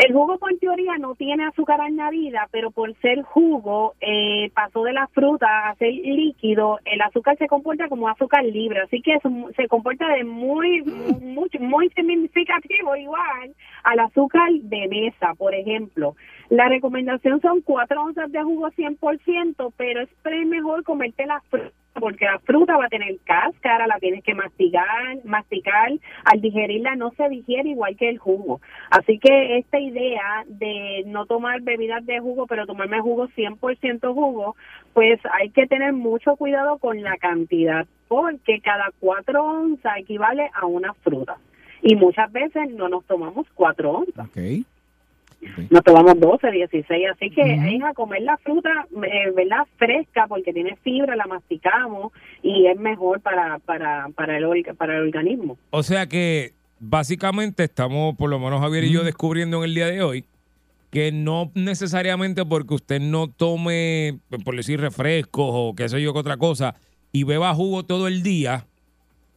El jugo por teoría no tiene azúcar añadida, pero por ser jugo, eh, pasó de la fruta a ser líquido, el azúcar se comporta como azúcar libre, así que eso se comporta de muy, mucho, muy significativo igual al azúcar de mesa, por ejemplo. La recomendación son 4 onzas de jugo 100%, pero es mejor comerte la fruta porque la fruta va a tener cáscara, la tienes que masticar, masticar, al digerirla no se digiere igual que el jugo. Así que esta idea de no tomar bebidas de jugo, pero tomarme jugo 100% jugo, pues hay que tener mucho cuidado con la cantidad, porque cada 4 onzas equivale a una fruta. Y muchas veces no nos tomamos 4 onzas Ok. nos tomamos 12, 16, así que es a comer la fruta, eh, ¿verdad? Fresca, porque tiene fibra, la masticamos y es mejor para, para, para, el, para el organismo. O sea que básicamente estamos, por lo menos Javier y yo, descubriendo en el día de hoy que no necesariamente porque usted no tome, por decir, refrescos o qué sé yo, que otra cosa, y beba jugo todo el día,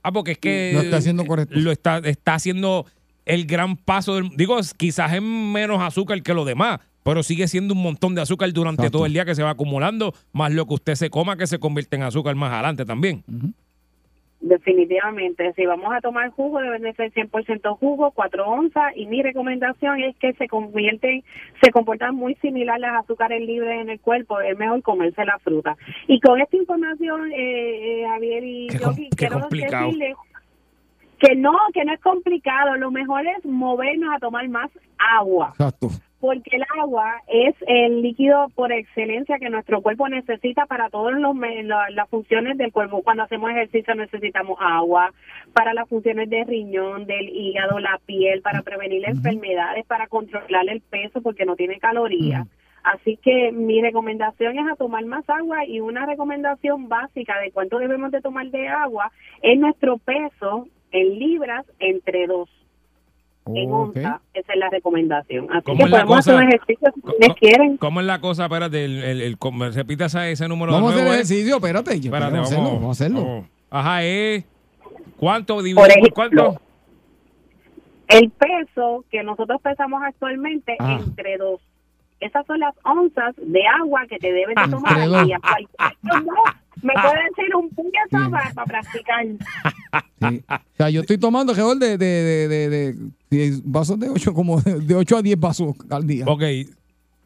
ah, porque es que Lo está haciendo correcto. lo está, está haciendo el gran paso del, digo, es- quizás es menos azúcar que lo demás, pero sigue siendo un montón de azúcar durante Exacto. todo el día que se va acumulando, más lo que usted se coma que se convierte en azúcar más adelante también. definitivamente. Si vamos a tomar jugo, deben de ser 100% jugo, 4 onzas, y mi recomendación es que se convierten, se comportan muy similar las azúcares libres en el cuerpo, es mejor comerse la fruta. Y con esta información, eh, eh, Javier y Qué yo qué quiero complicado. decirles que no, que no es complicado, lo mejor es movernos a tomar más agua Exacto. porque el agua es el líquido por excelencia que nuestro cuerpo necesita para todas las funciones del cuerpo. Cuando hacemos ejercicio necesitamos agua para las funciones del riñón, del hígado, la piel, para prevenir enfermedades, para controlar el peso porque no tiene calorías. Así que mi recomendación es a tomar más agua y una recomendación básica de cuánto debemos de tomar de agua es nuestro peso en libras entre dos en onza. Esa es la recomendación. Así ¿Cómo que es la podemos hacer cosa? un ejercicio si ustedes quieren. ¿Cómo es la cosa? Espérate, el, el, repita ese, ese número Vamos a hacer el ¿eh? ejercicio, espérate. yo- Espérate, vamos a hacerlo. Vamos a hacerlo. vamos. Ajá, es. ¿Cuánto dividido Por cuánto? El peso que nosotros pesamos actualmente Ah. entre dos. Esas son las onzas de agua que te debes de tomar. Cualquier- Me pueden decir un puño Sí. para, para practicar. Sí. O sea, yo estoy tomando alrededor de, de, de, de, de- de vasos de 8, como de 8 a 10 vasos al día. Ok.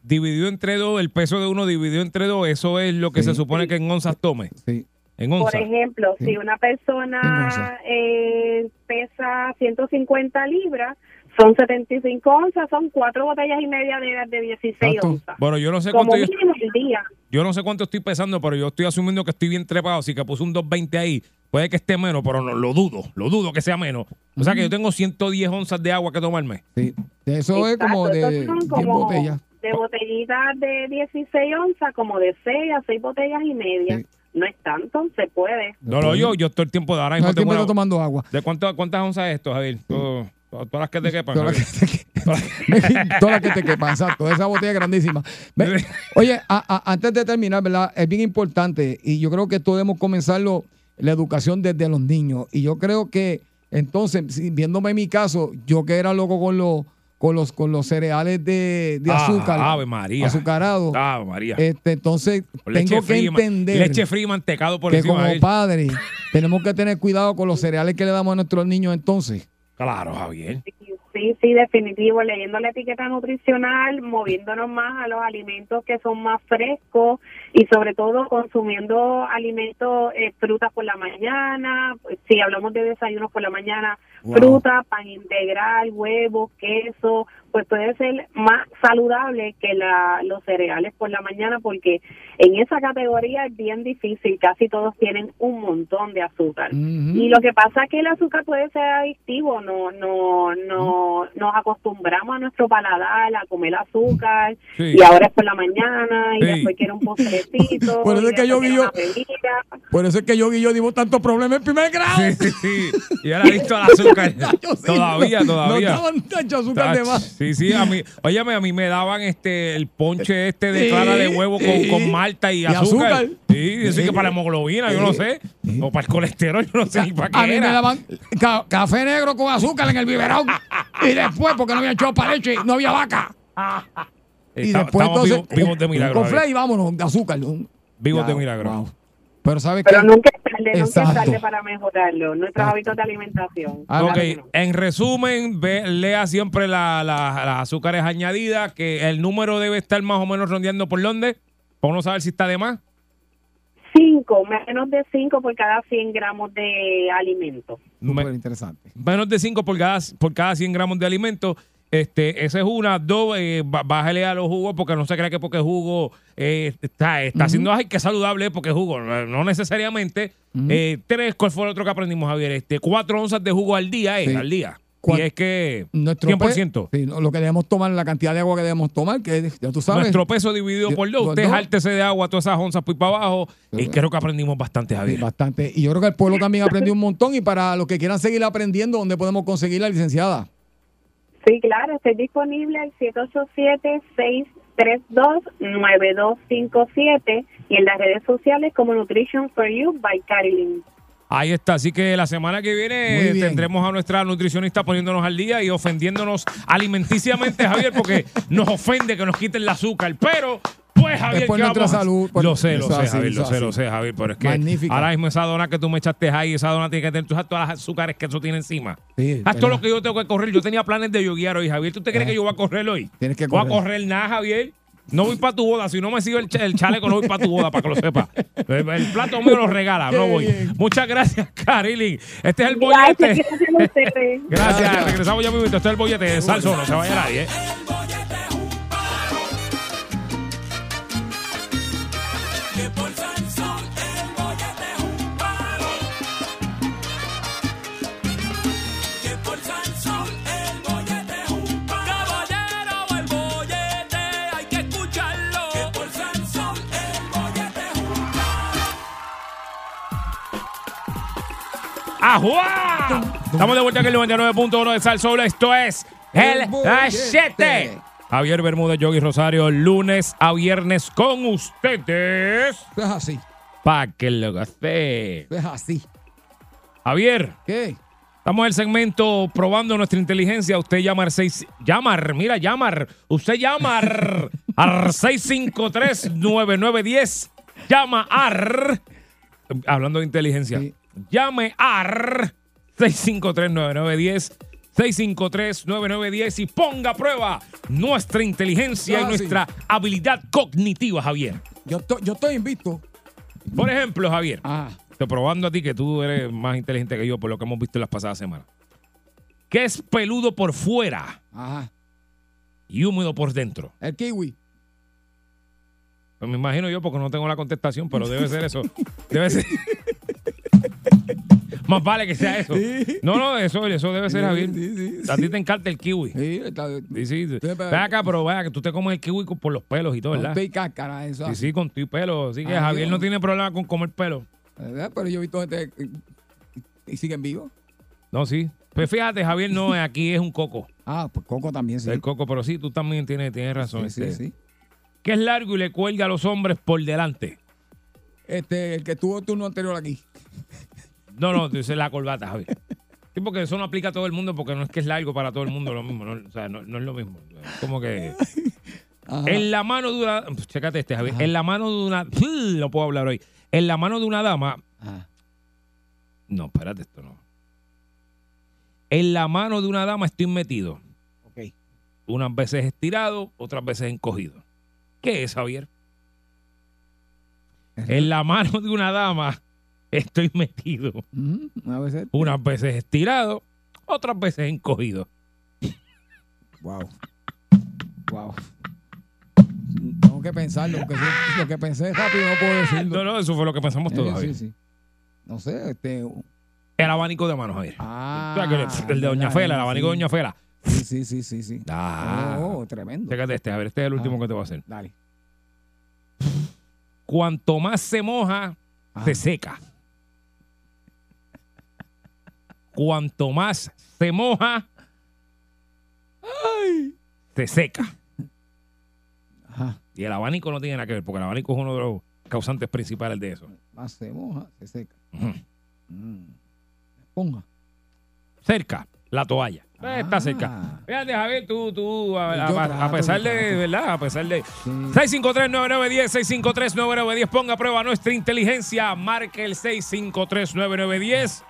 Dividido entre dos, el peso de uno dividido entre dos, eso es lo que Sí. se supone que en onzas tome. Sí. En Por onzas. ejemplo, Sí. si una En persona eh, pesa 150 libras, son 75 onzas, son cuatro botellas y media de, de 16 Exacto. onzas. Bueno, yo no sé Como cuánto yo, el día. yo no sé cuánto estoy pesando, pero yo estoy asumiendo que estoy bien trepado, así que puse un 220 ahí. Puede que esté menos, pero no, lo dudo, lo dudo que sea menos. O sea que yo tengo 110 onzas de agua que tomarme. Sí. Eso es como Exacto, de estos son 10 como botellas. De botellitas de 16 onzas, como de 6 a 6 botellas y media. Sí. No es tanto, se puede. No, no, yo, yo todo el tiempo de ahora No, mismo tengo una- tomando agua. ¿De cuánto, cuántas onzas es esto, Javier? Todo- todas las que te quepan. Todas las que te, todas las que te quepan, exacto. Esa botella grandísima. Ve, Oye, a- a- antes de terminar, ¿verdad? Es bien importante y yo creo que esto debemos comenzarlo, la educación desde los niños. Y yo creo que, entonces, viéndome en mi caso, yo que era loco con los, con los, con los cereales de, de Ah, azúcar, Ave María. azucarados, Ave María. este, entonces tengo que fría, entender Leche fría y mantecado por que encima. como Javier. padres tenemos que tener cuidado con los cereales que le damos a nuestros niños entonces. Claro, Javier. Sí, sí, definitivo. Leyendo la etiqueta nutricional, moviéndonos más a los alimentos que son más frescos y sobre todo consumiendo alimentos, eh, frutas por la mañana. Si hablamos de desayunos por la mañana, Wow. fruta, pan integral, huevos, queso, pues puede ser más saludable que la, los cereales por la mañana porque en esa categoría es bien difícil. Casi todos tienen un montón de azúcar. Y lo que pasa es que el azúcar puede ser adictivo, no, no, no, nos acostumbramos a nuestro paladar a comer azúcar Sí. y ahora es por la mañana y Sí. después quiero un postrecito. Por eso y es que yo una bebida. Por eso es que yo y yo dimos tantos problemas en primer grado. Sí, sí, sí. Y ahora adicto al azúcar. Yo todavía, todavía. No daban tanto azúcar de más. Sí, sí, a mí, óyeme, a mí me daban este el ponche este de clara de huevo con, con malta y, azúcar. azúcar. Sí, eso Sí. que para la hemoglobina, yo no sé. O para el colesterol, yo no sé ni para qué A mí me daban ca- café negro con azúcar en el biberón. y después, porque no había echado para leche, no había vaca. Y después estamos entonces. vivos, vivos de milagro. Con Javier. flay, vámonos, de azúcar. Vivos Ya, de milagro. wow. Pero ¿sabes Pero nunca es tarde, nunca es tarde para mejorarlo, nuestros Exacto. hábitos de alimentación. Ah, Ok, Claro que no. en resumen, ve- lea siempre la- la- las azúcares añadidas, que el número debe estar más o menos rondeando por dónde, para uno saber si está de más. Cinco, menos de cinco por cada 100 gramos de alimento. Me- Súper interesante. menos de 5 por cada, por cada 100 gramos de alimento. Este, esa es una. Dos, eh, bájale a los jugos porque no se cree que porque jugo eh, está, está haciendo, ay, que saludable porque jugo. No, no necesariamente. Eh, tres, ¿cuál fue el otro que aprendimos, Javier? Este, cuatro onzas de jugo al día, eh, Sí. al día. Y es que Nuestro 100%. pe- sí, lo que debemos tomar, la cantidad de agua que debemos tomar, que ya tú sabes. Nuestro peso dividido por dos. Usted jáltese de agua, todas esas onzas por para abajo. Y creo que aprendimos bastante, Sí, Javier. bastante. Y yo creo que el pueblo también aprendió un montón. Y para los que quieran seguir aprendiendo, ¿dónde podemos conseguir la licenciada? Sí, claro, estoy disponible al 787-632-9257 y en las redes sociales como Nutrition for You by Caroline. Ahí está, así que la semana que viene tendremos a nuestra nutricionista poniéndonos al día y ofendiéndonos alimenticiamente, Javier, porque nos ofende que nos quiten el azúcar, pero Pues Javier, ¿qué nuestra vamos a- salud, por- Lo sé, lo eso sé, así, Javier, lo eso sé, lo así. sé, Javier, pero es que Magnífica. ahora mismo esa dona que tú me echaste ahí, esa dona tiene que tener tú sabes todas las azúcares que eso tiene encima. Sí, Haz todo lo que yo tengo que correr. Yo tenía planes de yoguear hoy, Javier. ¿Tú te crees Eh. que yo voy a correr hoy? Tienes que Voy a correr. correr nada, Javier. No voy para tu boda. Si no me sigo el, cha- el chaleco, no voy para tu boda, para que lo sepas. El, el plato me lo regala, no voy. Muchas gracias, Carilyn. Este es el bollete. gracias regresamos ya mismo. Este es el bollete de Salso, no se vaya nadie. ¿eh? ¡Ajua! Estamos de vuelta aquí en el 99.1 de Sal Soul. Esto es El. Bollete. Javier Bermúdez, Yogi Rosario, lunes a viernes con ustedes. Es así. Pa' que lo gaste. Eso es así. Javier, ¿Qué? estamos en el segmento probando nuestra inteligencia. Usted llama al 6. Llamar, mira, llamar. Usted llama al al 653-9910. Llama ar. Hablando de inteligencia. Sí. Llame ar 653-9910. 653-9910 y ponga a prueba nuestra inteligencia Ah, y sí. nuestra habilidad cognitiva, Javier. Yo, estoy- yo estoy invicto. Por ejemplo, Javier, Ah, Estoy probando a ti que tú eres más inteligente que yo por lo que hemos visto en las pasadas semanas. ¿Qué es peludo por fuera ajá. y húmedo por dentro? El kiwi. Pues me imagino yo porque no tengo la contestación, pero debe ser eso. Debe ser. Más vale que sea eso. No, no, eso, eso debe ser, Javier. sí, sí. A ti te encanta el kiwi. Sí, está. Sí, sí. Ven acá, pero vaya que tú te comes el kiwi con- por los pelos y todo, ¿verdad? Con cáscara, eso. Sí, sí, con tu pelo. Así que Ay, Javier Dios. no tiene problema con comer pelo. ¿Verdad? Pero yo he visto gente y siguen vivos. No, sí. Pues fíjate, Javier no, aquí es un coco. Ah, pues Coco también sí. El coco, pero sí, tú también tienes, tienes razón. Sí, sí, este. sí. Que es largo y le cuelga a los hombres por delante. Este, el que tuvo turno anterior aquí. No, no, dice la corbata, Javier. Sí, porque eso no aplica a todo el mundo porque no es que es largo para todo el mundo lo mismo. No, o sea, no, no es lo mismo. Como que. Ajá. En la mano de una. Chécate este, Javier. En la mano de una. No puedo hablar hoy. En la mano de una dama. Ajá. No, espérate, esto no. En la mano de una dama estoy metido. Ok. Unas veces estirado, otras veces encogido. ¿Qué es, Javier? En la mano de una dama estoy metido. Ujú, Una vez. Unas veces estirado, otras veces encogido. Wow. Wow. Tengo que pensarlo, porque si- lo que pensé rápido no puedo decirlo. No, no, eso fue lo que pensamos todos, Eh, Javier. sí, sí. No sé, este. El abanico de manos, Javier. Ah. O sea, que el de Doña Fela, el abanico de. Doña Fela. Sí, sí, sí, sí, sí. Ah. Oh, tremendo. Chécate este, Javier. Este es el último Ah. que te voy a hacer. Dale. Cuanto más se moja, Ah. se seca. Cuanto más se moja, se seca. Ajá. Y el abanico no tiene nada que ver, porque el abanico es uno de los causantes principales de eso. Más se moja, se seca. Mm. Esponja. Cerca, la toalla. Eh, Está Ah. cerca. Fíjate, Javier, tú, tú, a, a- a trato, pesar de. ¿verdad? A pesar de... Sí. 653-9910, 653-9910, ponga a prueba nuestra inteligencia, marque el 653-9910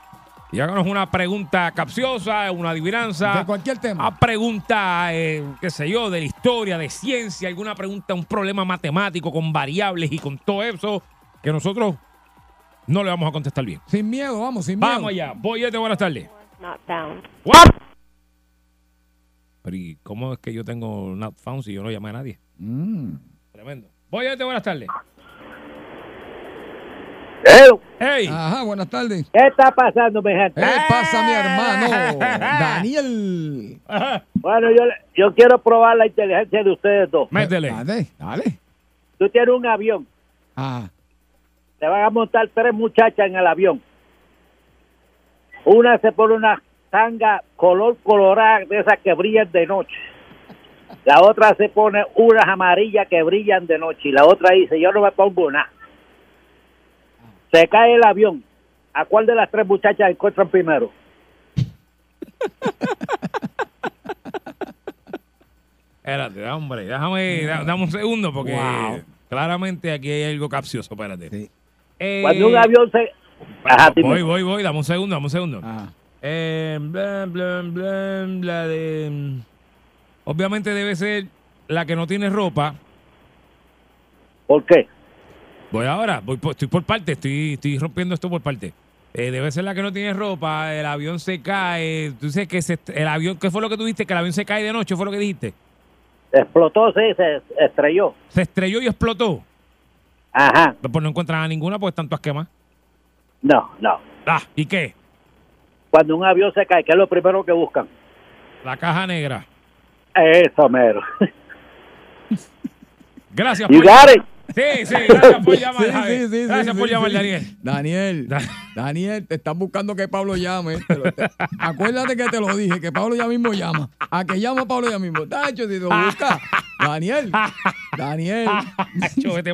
y háganos una pregunta capciosa, una adivinanza. De cualquier tema. A pregunta, eh, qué sé yo, de la historia, de ciencia, alguna pregunta, un problema matemático con variables y con todo eso, que nosotros no le vamos a contestar bien. Sin miedo, vamos, sin miedo. Vamos allá, Boyete, buenas tardes. Not found. What? Pero ¿y cómo es que yo tengo not found si yo no llamé a nadie? Mm. Tremendo. Boyete, buenas tardes. Hey. Ajá, buenas tardes. ¿Qué está pasando, mi gente? ¿Qué pasa, mi hermano? Daniel. Bueno, yo, yo quiero probar la inteligencia de ustedes dos. Métele. Dale, dale. Tú tienes un avión, Ah, te van a montar tres muchachas en el avión. Una se pone una tanga color colorada de esas que brillan de noche. La otra se pone unas amarillas que brillan de noche. Y la otra dice, yo no me pongo nada. Se cae el avión. ¿A cuál de las tres muchachas encuentran primero? Espérate, hombre, déjame, da- dame un segundo porque Wow. Claramente aquí hay algo capcioso, espérate. Sí. Eh, Cuando un avión se... Ajá, dime. voy, voy, voy, dame un segundo, dame un segundo. Ah. Eh, de... Obviamente debe ser la que no tiene ropa. ¿Por qué? Voy ahora, voy por- estoy por parte, estoy, estoy rompiendo esto por parte. Eh, debe ser la que no tiene ropa, el avión se cae. Tú dices que se el avión, ¿qué fue lo que tú dijiste? Que el avión se cae de noche, ¿fue lo que dijiste? Explotó, sí, se estrelló. Se estrelló y explotó. Ajá. Pues no encuentran a ninguna porque están todas quemadas. No, no. Ah, ¿y qué? Cuando un avión se cae, ¿qué es lo primero que buscan? La caja negra. Eso, mero. Gracias You por got it. Sí, sí, gracias por llamar, Sí, Javi. sí, sí, Gracias sí, por sí, llamar, sí. Daniel. Daniel, Da- Daniel, te están buscando que Pablo llame. Te lo- te- acuérdate que te lo dije, que Pablo ya mismo llama. A que llama Pablo ya mismo. Tacho, si lo busca. Daniel, Daniel. Chico, vete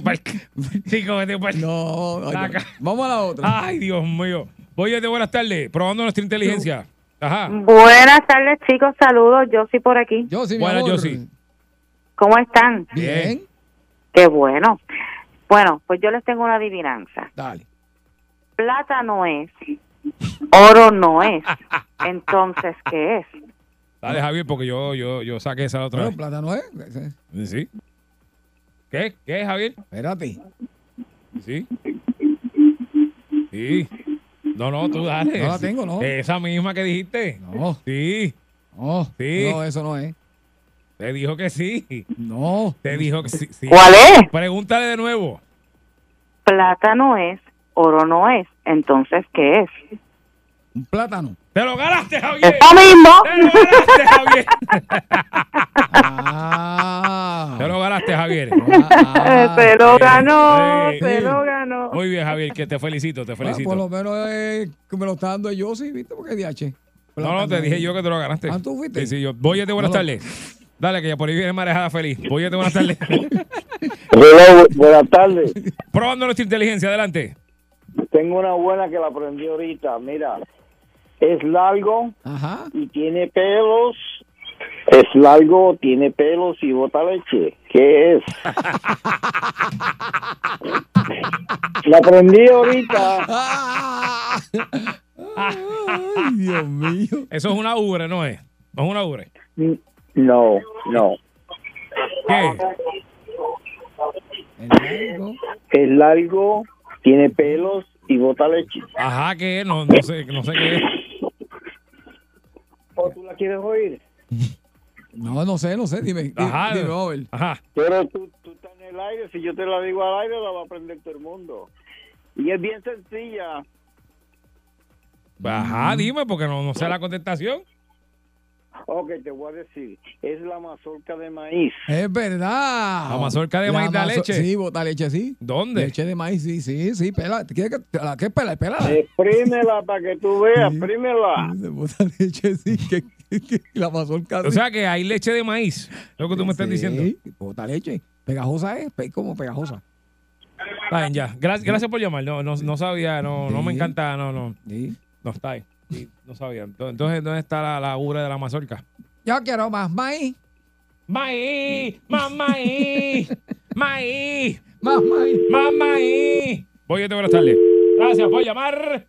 Chico, vete pa'l- No, ay, vamos a la otra. Ay, Dios mío. Oye, de buenas tardes. Probando nuestra inteligencia. Ajá. Buenas tardes, chicos. Saludos. Yo sí por aquí. Yo sí, mi Buenas, amor. Yossi. ¿Cómo están? Bien, Qué bueno. Bueno, pues yo les tengo una adivinanza. dale. Plata no es, oro no es. Entonces, ¿qué es? Dale, Javier, porque yo, yo, yo saqué esa otra Bueno, plátano es. vez. Sí. ¿Qué? ¿Qué, Javier? Espérate. Sí. Sí. No, no, tú dale. No la tengo, ¿no? Esa misma que dijiste. No, Sí. no. Sí. No, eso no es. Te dijo que sí. No. Te dijo que sí. sí. ¿Cuál es? Pregúntale de nuevo. Plata no es, oro no es. Entonces, ¿qué es? Un plátano. ¡Te lo ganaste, Javier! Eso mismo. ¡Te lo ganaste, Javier! Ah. Te lo ganaste, Javier. Ah, se lo ganó, sí. se lo ganó. Muy bien, Javier, que te felicito, te ah, felicito. por lo menos eh, que me lo está dando yo, sí, ¿viste? Porque DH. No, no, te dije yo que te lo ganaste. Ah, ¿tú fuiste? Sí, sí, yo. Voy buenas No, no. tardes. Dale, que ya por ahí viene marejada feliz. Voy buenas tardes. Hello, buenas tardes. Probando nuestra inteligencia, adelante. Tengo una buena que la aprendí ahorita. Mira, es largo Ajá. y tiene pelos. Es largo, tiene pelos y bota leche. ¿Qué es? la aprendí ahorita. Ah. Ay, Dios mío. Eso es una ubre, ¿no es? No es una ubre. No, no. ¿Qué? El largo. Es largo, tiene pelos y bota leche. Ajá, ¿qué es? No, no sé, no sé qué es. ¿O tú la quieres oír? No, no sé, no sé. Dime. di- Ajá. Dime, ver. Ajá. Pero tú, tú estás en el aire. Si yo te la digo al aire, la va a aprender todo el mundo. Y es bien sencilla. Ajá, dime, porque no, no sé la contestación. Ok, te voy a decir. Es la mazorca de maíz. Es verdad. La mazorca de maíz da mazo- leche. Sí, bota leche, sí. ¿Dónde? Leche de maíz, sí, sí, sí. Pela. ¿Quieres que, la, ¿Qué pela? Exprímela para que tú veas, exprímela. Bota leche, sí. Que, que- que la mazorca. O sí. sea que hay leche de maíz. Lo que tú me estás Sí, diciendo. Bota leche. Pegajosa es, como pegajosa. Está bien, ya. Gracias, gracias por llamar. No, no, no sabía, no, no me Sí. encanta, no, no. Sí. No está ahí. No sabía. Entonces, ¿dónde está la, la ubre de la mazorca? Yo quiero más maíz. Maíz, más maíz, maíz, Más maíz. más maíz. Voy, buenas tardes. Gracias por llamar.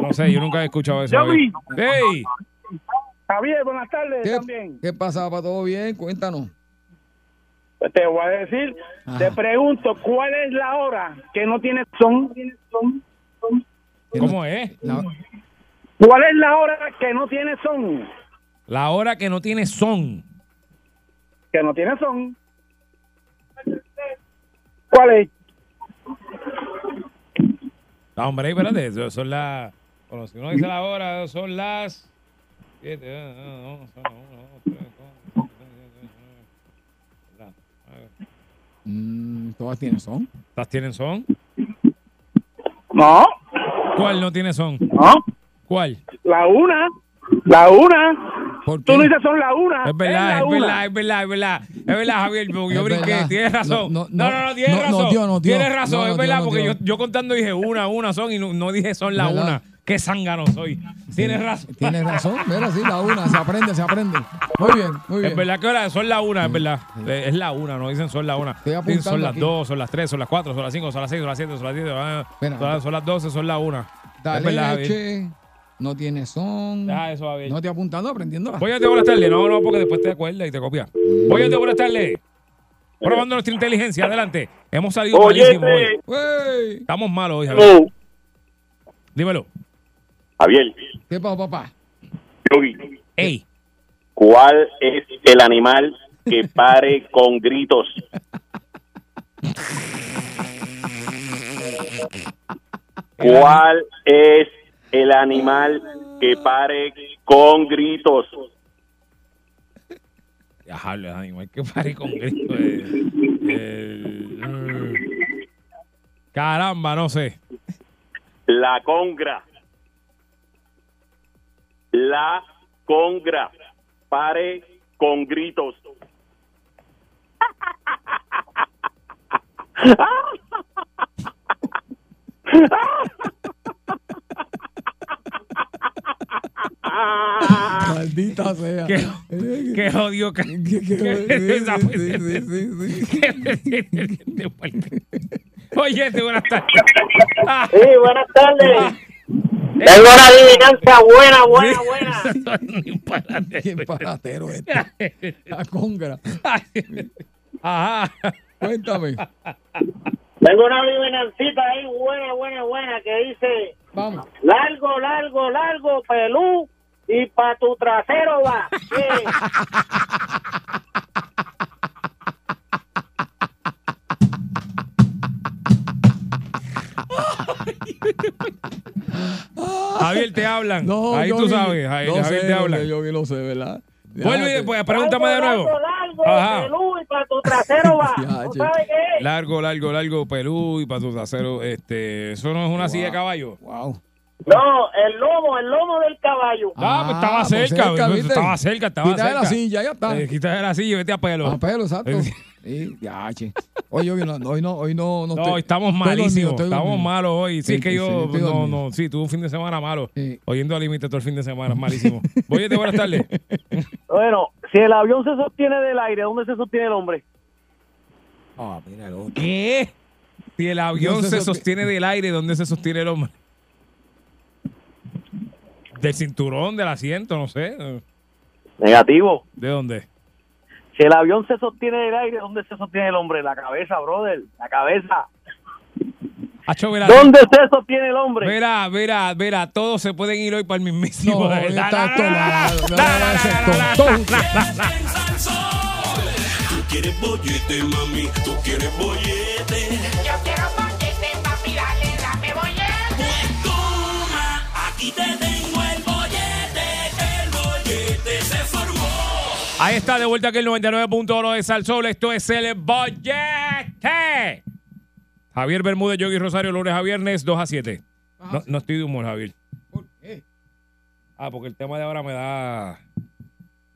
No sé, yo nunca he escuchado eso. Javier. ¡Ey! Javier, buenas tardes ¿Qué, también. ¿Qué pasa, ¿Para ¿Todo bien? Cuéntanos. Pues Te voy a decir, Ajá. te pregunto, ¿cuál es la hora que no tiene son? ¿Cómo es? La- ¿Cuál es la hora que no tiene son? La hora que no tiene son. Que no tiene son. ¿Cuál es? No, hombre, espérate. eso- Son las. Bueno, si uno dice la hora, son las. siete, ah, ah, no, son las una, dos, tres, cuatro, cinco, seis, siete, ocho, nueve. ¿Verdad? Mm, todas tienen son. ¿Las tienen son? No, ¿Cuál no tiene son? no. ¿Cuál? La una. La una. ¿Por Tú qué? no dices son la una. Es verdad, es verdad, es verdad, es verdad. Es verdad, Javier, porque yo brinqué. verdad. Tienes razón. No, No, no, tienes razón. no, tío, no, tío. Tienes razón, es verdad, porque yo, yo contando dije una, una son y no, no dije son la una. Qué zángano soy. Tienes razón. Tienes razón, mira, sí, la una, se aprende, se aprende. Muy bien, muy bien. Es verdad que ahora son la una, es verdad. Eh, Es la una, no dicen son la una. Dicen apuntando son las aquí. dos, son las tres, son las cuatro, son las cinco, son las seis, son las siete, son las siete. ah, Espera. son, las- son las doce, son las una. es verdad, Javier. leche, no tiene son. Deja eso, Javier. No te apuntando, aprendiéndola. Voy a te buenas tardes. No, no, porque después te acuerdas y te copia. Voy a te buenas tardes. Probando nuestra inteligencia. Adelante. Hemos salido Oye, malísimos hoy. Wey. Estamos malos hoy, Javier. Dímelo. Javier, ¿Qué pasó, papá? Yogi, Ey. ¿cuál es el animal que pare con gritos? ¿Cuál es el animal que pare con gritos? Dejarle, animal que pare con grito. eh, eh, mm. caramba, no sé. La congra. La congra. Pare con gritos. Maldita sea. Qué, qué odio. que- que- esa- Oye, te buenas tardes. Sí, buenas tardes. Tengo una adivinanza buena, buena, buena. Qué paratero este. La congra. Ajá. Cuéntame. Tengo una adivinancita ahí buena, buena, buena que dice Vamos. largo, largo, largo, pelú y pa' tu trasero va. ¿Qué? Javier, te hablan. No, Ahí tú ni- sabes. Javier, no Javier sé, te hablan. Yo que lo sé, ¿verdad? Vuelve y después, pregúntame de nuevo. Largo, largo, Ajá. pelú y pa' tu trasero va. ¿No sabes qué? Largo, largo, largo, pelú y para tu trasero. Este, eso no es una silla de caballo. Wow. No, el lomo, el lomo del caballo. Ah, pues estaba pues cerca, cerca, pues, ¿viste? estaba cerca, estaba Quita de cerca. la silla, ya está. Eh, quita de la silla y vete a pelo. A pelo, exacto. Sí, ya, che. Hoy no, hoy no, hoy no, no, No, estoy- estamos malísimos. estamos malos hoy. Sí, Sí, es que sí, yo, estoy no, no, sí, tuve un fin de semana malo. Sí. Oyendo al límite todo el fin de semana, malísimo. Oye, buenas tardes. Bueno, si el avión se sostiene del aire, ¿dónde se sostiene el hombre? Ah, mira el otro. ¿Qué? Si el avión se se sosti- sostiene del aire, ¿dónde se sostiene el hombre? Del cinturón, del asiento, no sé. Negativo. ¿De dónde? Si el avión se sostiene del aire, ¿dónde se sostiene el hombre? La cabeza, brother. La cabeza. Acho, ¿Dónde se sostiene el hombre? verá, verá, verá, todos se pueden ir hoy para el mismísimo. Tú quieres bollete, mami, tú quieres bollete, Ahí está, de vuelta aquí el 99.1 de Salsol. Esto es el Bollete. Javier Bermúdez, Yogi Rosario, lunes a viernes, 2 a 7. No, no estoy de humor, Javier. ¿Por qué? Ah, porque el tema de ahora me da.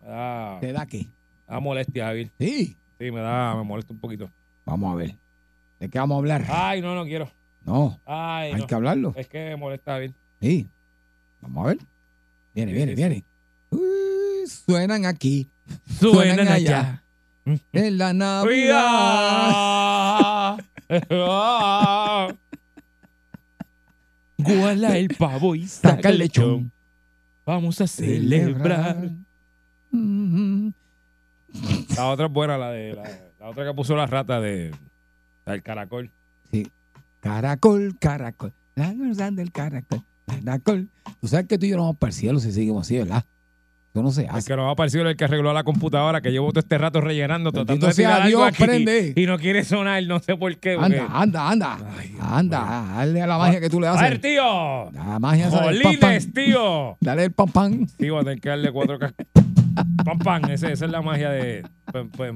Me da. ¿Te da qué? me da molestia, Javier. Sí. Sí, me da. Me molesta un poquito. Vamos a ver. ¿De qué vamos a hablar? Ay, no, no quiero. No, Ay, hay no. que hablarlo. Es que me molesta, Javier. Sí. Vamos a ver. Viene, Sí, viene, sí, viene. Uy, suenan aquí. Suenan allá. En la Navidad. Guala el pavo y Saca el lechón. Vamos a celebrar. Mm, La otra es buena, la de la, la otra que puso la rata de del caracol. Sí. Caracol, caracol. La del caracol. Caracol. Tú sabes que tú y yo nos vamos para el cielo si seguimos así, ¿verdad? Eso no se El hace. que nos va a aparecer el que arregló la computadora, que llevo todo este rato rellenando, tratando de tirar algo aquí prende. y no quiere sonar, no sé por qué. porque- Anda, anda, anda. anda, dale a la magia que tú le A ver, haces. tío. La magia Jolines, tío. Dale el pam pam. Sí, voy a tener que darle cuatro cas- Pam, pam, ese- esa es la magia de. pues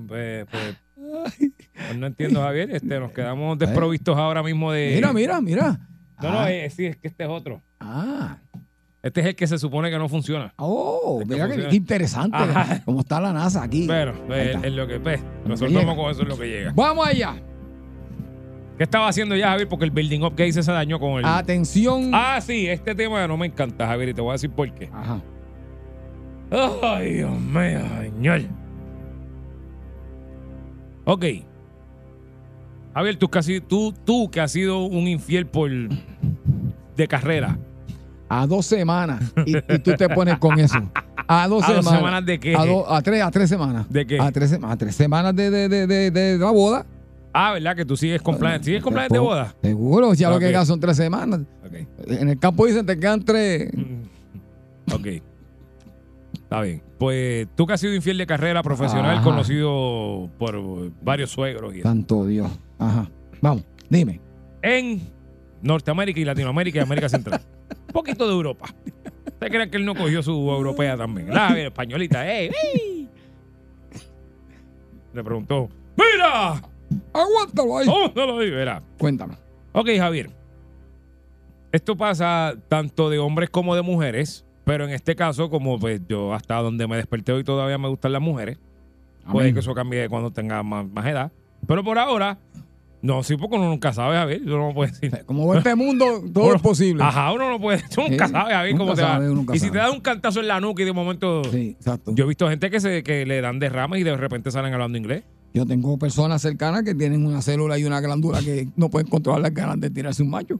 no entiendo, Javier. Este, nos quedamos desprovistos ahora mismo de. Mira, mira, mira. No, no, Ah. eh, sí, es que este es otro. Ah, Este es el que se supone que no funciona. oh, Es que mira que, funciona. interesante. Ajá. Cómo está la NASA aquí. Pero Ahí es, lo que pues, resolvemos con eso es lo que llega. Vamos allá. ¿Qué estaba haciendo ya, Javier? Porque el building up que hice se dañó con el. Atención. Ah, sí, este tema no me encanta, Javier, y te voy a decir por qué. Ajá. Ay, Dios mío, señor. Ok. Javier, tú, casi, tú, tú que has sido un infiel por de carrera. A dos semanas. Y, y tú te pones con eso. A dos ¿A dos semanas. semanas de qué? A, do- a tres, a tres semanas. ¿De qué? A tres, a tres semanas de, de, de, de, de la boda. Ah, ¿verdad? Que tú sigues con planes. ¿Sigues con planes de boda? Seguro, ya lo que queda son tres semanas. En el campo dicen te quedan tres. Ok. Está bien. Pues tú que has sido infiel de carrera profesional, Ajá. conocido por varios suegros y. Santo Dios. Ajá. Vamos, dime. en Norteamérica y Latinoamérica y América Central. Poquito de Europa. ¿Usted cree que él no cogió su europea también? La españolita, ¡eh! ¡ey! Le preguntó, ¡Mira! Aguántalo ahí. ¡Póngalo ahí! Verá. Cuéntame. Ok, Javier. Esto pasa tanto de hombres como de mujeres, pero en este caso, como pues yo hasta donde me desperté hoy todavía me gustan las mujeres, puede que eso cambie cuando tenga más, más edad. Pero por ahora, no, sí, porque uno nunca sabe, Javier. Yo no puedo decir. Como va este mundo, todo Uno- es posible. Ajá, uno no puede. Tú nunca Sí, sabes, Javier, cómo te va. sabe, Y si sabe. te da un cantazo en la nuca y de momento. Sí, exacto. Yo he visto gente que se que le dan derrames y de repente salen hablando inglés. Yo tengo personas cercanas que tienen una célula y una glándula que no pueden controlar las ganas de tirarse un macho.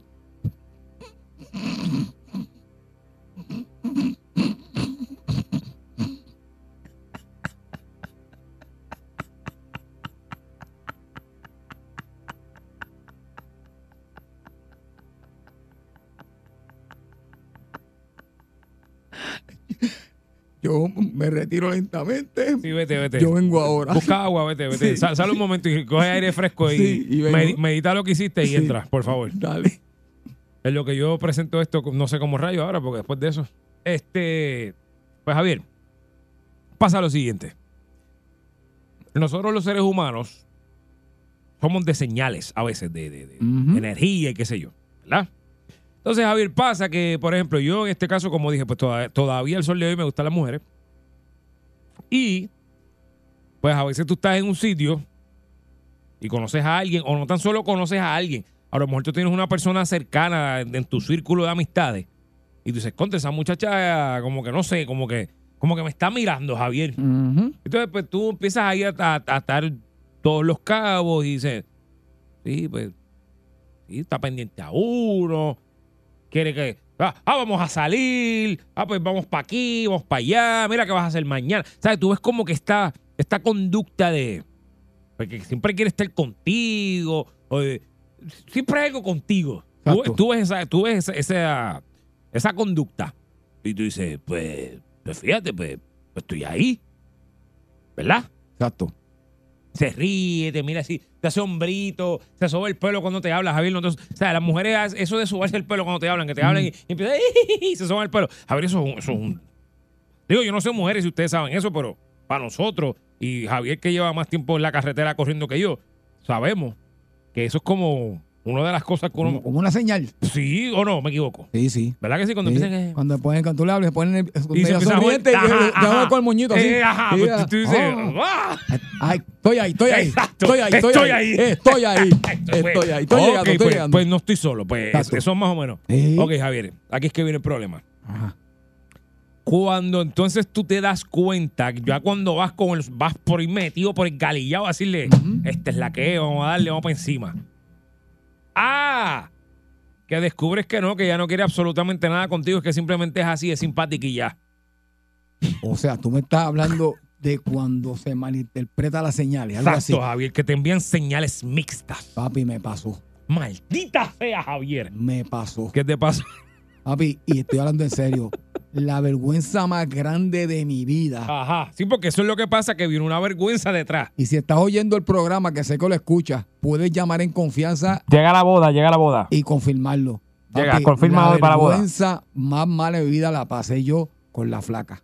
Yo me retiro lentamente. Sí, vete, vete. Yo vengo ahora. Busca agua, vete, vete. Sí. Sal, sal un momento y coge aire fresco y, Sí, y medita lo que hiciste y entra, por favor. Dale. En lo que yo presento esto, no sé cómo rayo ahora, porque después de eso. Este. Pues Javier, pasa lo siguiente. Nosotros los seres humanos somos de señales a veces, de, de- de Ujú. energía y qué sé yo, ¿verdad? Entonces, Javier, pasa que, por ejemplo, yo en este caso, como dije, pues toda- todavía el sol de hoy me gustan las mujeres. Y, pues a veces tú estás en un sitio y conoces a alguien, o no tan solo conoces a alguien, a lo mejor tú tienes una persona cercana en, tu círculo de amistades y tú dices, contra esa muchacha, como que no sé, como que, como que me está mirando, Javier. Entonces, pues tú empiezas ahí a, a- a atar todos los cabos y dices, sí, pues, sí, está pendiente a uno, quiere que, ah, ah, vamos a salir, ah, pues vamos para aquí, vamos para allá, mira qué vas a hacer mañana. ¿Sabes? Tú ves como que esta, esta conducta de, pues, que siempre quiere estar contigo, o de- siempre hay algo contigo. Tú, ves, esa, tú ves esa, esa, esa conducta y tú dices, pues, pues fíjate, pues, pues estoy ahí. ¿Verdad? Exacto. Se ríe, te mira así, te hace hombrito, se soba el pelo cuando te habla, Javier. no o sea, las mujeres, eso de sobarse el pelo cuando te hablan, que te hablan y, empiezan, y se soban el pelo. Javier, eso, eso es un... Digo, yo no sé mujeres si ustedes saben eso, pero para nosotros, y Javier que lleva más tiempo en la carretera corriendo que yo, sabemos que eso es como una de las cosas que Como, uno... como una señal. Sí o no, me equivoco. Sí, sí. ¿Verdad que sí? Cuando Sí. empiezan que... Cuando ponen, cuando tú le hablas, se ponen el- Y se medio empieza a y te ajá. con el moñito así. Eh, ajá, Sí, pues tú- tú dices. "Ah". Ay, estoy ahí, estoy ahí. Exacto. Estoy ahí, estoy, Estoy ahí. ahí. Estoy ahí. Estoy ahí. Estoy Ok, llegando, estoy pues, llegando. pues no estoy solo. Pues Exacto. eso más o menos. Sí. Ok, Javier, aquí es que viene el problema. Ajá. Cuando entonces tú te das cuenta, ya cuando vas con el, vas por ahí metido por el galillado a decirle, esta es la que es, vamos a darle, vamos para encima. Ah, que descubres que no, que ya no quiere absolutamente nada contigo, es que simplemente es así, es simpática y ya. O sea, tú me estás hablando de cuando se malinterpreta las señales. Algo Exacto, así. Javier, que te envían señales mixtas. Papi, me pasó. Maldita sea, Javier. Me pasó. ¿Qué te pasa? Papi, y estoy hablando en serio. La vergüenza más grande de mi vida. Ajá, sí, porque eso es lo que pasa, que viene una vergüenza detrás. Y si estás oyendo el programa, que sé que lo escuchas, puedes llamar en confianza Llega la boda, llega la boda. y confirmarlo. Llega, confirma la hoy para la boda. vergüenza más mala de mi vida la pasé yo con la flaca.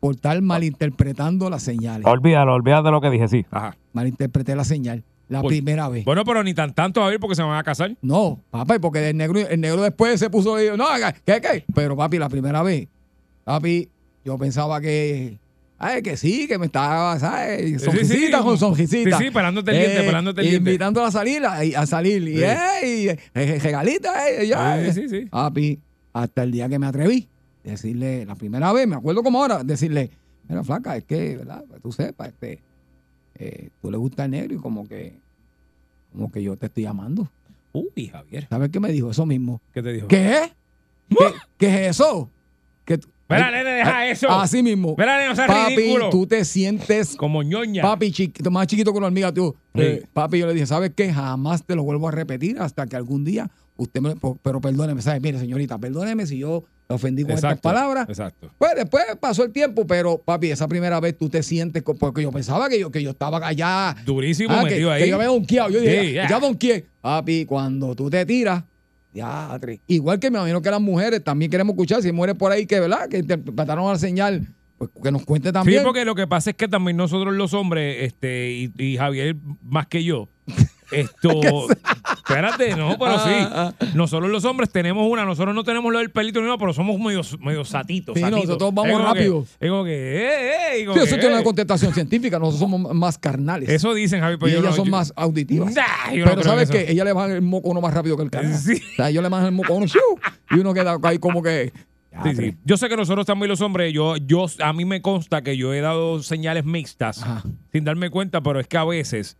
Por estar malinterpretando las señales. Olvídalo, olvídate lo que dije, sí. Ajá. Malinterpreté la señal. La primera vez. Bueno, pero ni tan tanto, Javier, porque se van a casar. No, papi, porque el negro, el negro después se puso y dijo, no, ¿qué, qué? Pero papi, la primera vez, papi, yo pensaba que Ay, que sí, que me estaba, ¿sabes? sí, Sonrisita sí. con sonrisita. Sí, sí, pelándote el diente, pelándote el diente. Invitándola a salir, a, a salir. Y, Sí. ey, eh, regalita, eh, ya. Sí, sí, sí. Papi, hasta el día que me atreví, decirle, la primera vez, me acuerdo como ahora, decirle, mira, flaca, es que, ¿verdad? Para que tú sepas, este, eh, tú le gusta el negro y como que, como que yo te estoy amando. Uy, Javier. ¿Sabes qué me dijo? Eso mismo. ¿Qué te dijo? ¿Qué? ¿Qué, qué es eso? Que Ay, nene, deja eso. Así mismo. Mira, nene, no seas papi, ridículo. tú te sientes Como ñoña. Papi, chiquito, más chiquito que una hormiga, tú. Sí. Eh, papi, yo le dije, ¿sabes qué? Jamás te lo vuelvo a repetir hasta que algún día usted me. Pero perdóneme, ¿sabes? Mire, señorita, perdóneme si yo le ofendí con estas Exacto, palabras. Exacto. Pues después pasó el tiempo, pero papi, esa primera vez tú te sientes. Porque yo pensaba que yo, que yo estaba allá. Durísimo, ah, que, metido ahí. que yo había donkeado. Yo dije, Sí, ya, ya. donkeé. Papi, cuando tú te tiras. Ya, igual que me imagino que las mujeres también queremos escuchar, si hay mujeres por ahí que, ¿verdad? Que interpretaron la señal, pues que nos cuente también. Sí, porque lo que pasa es que también nosotros los hombres, este, y, y Javier más que yo, esto, espérate, no, pero Ah, sí, nosotros los hombres tenemos una, nosotros no tenemos lo del pelito ni nada, pero somos medio, medio satitos. Sí, satitos. nosotros vamos como rápido. Que, es como que, eh, eh, Sí, eso que, tiene una eh. contestación científica. Nosotros somos más carnales. Eso dicen, Javier, pero y yo ellas no- son yo- más auditivas. Nah, yo no Pero creo ¿sabes en eso. qué? Ella le bajan el moco uno más rápido que el canal. Sí. O sea, ellos le bajan el moco a uno y uno queda ahí como que... Sí, sí. Yo sé que nosotros también los hombres, yo, yo, a mí me consta que yo he dado señales mixtas Ajá. sin darme cuenta, pero es que a veces,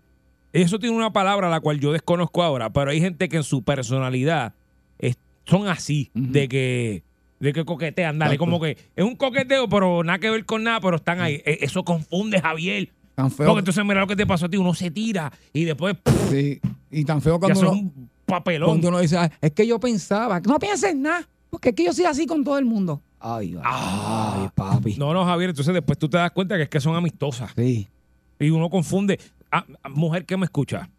eso tiene una palabra la cual yo desconozco ahora, pero hay gente que en su personalidad es- son así, de que de que coquetean, dale, Exacto. como que es un coqueteo, pero nada que ver con nada, pero están ahí. E- Eso confunde, Javier. Tan feo. Porque entonces mira lo que te pasó a ti, uno se tira y después. Sí. Y tan feo cuando son uno, un papelón. cuando uno dice, "Ay, es que yo pensaba, no pienses en nada, porque es que yo soy así con todo el mundo. Ay, va. ay, papi. Ah. No, no, Javier, entonces después tú te das cuenta que es que son amistosas. Sí. Y uno confunde. Ah, ah, mujer que me escucha.